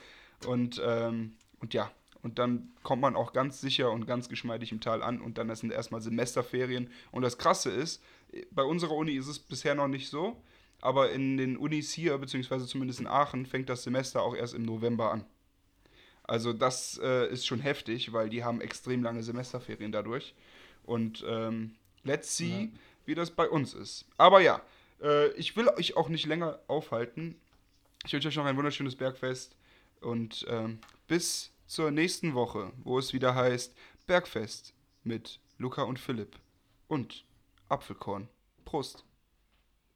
und, ähm, und ja, und dann kommt man auch ganz sicher und ganz geschmeidig im Tal an und dann sind erstmal Semesterferien. Und das Krasse ist, bei unserer Uni ist es bisher noch nicht so, aber in den Unis hier, beziehungsweise zumindest in Aachen, fängt das Semester auch erst im November an. Also das äh, ist schon heftig, weil die haben extrem lange Semesterferien dadurch. Und ähm, let's see, Ja. Wie das bei uns ist. Aber ja, äh, ich will euch auch nicht länger aufhalten. Ich wünsche euch noch ein wunderschönes Bergfest und ähm, bis zur nächsten Woche, wo es wieder heißt Bergfest mit Luca und Philipp und Apfelkorn. Prost!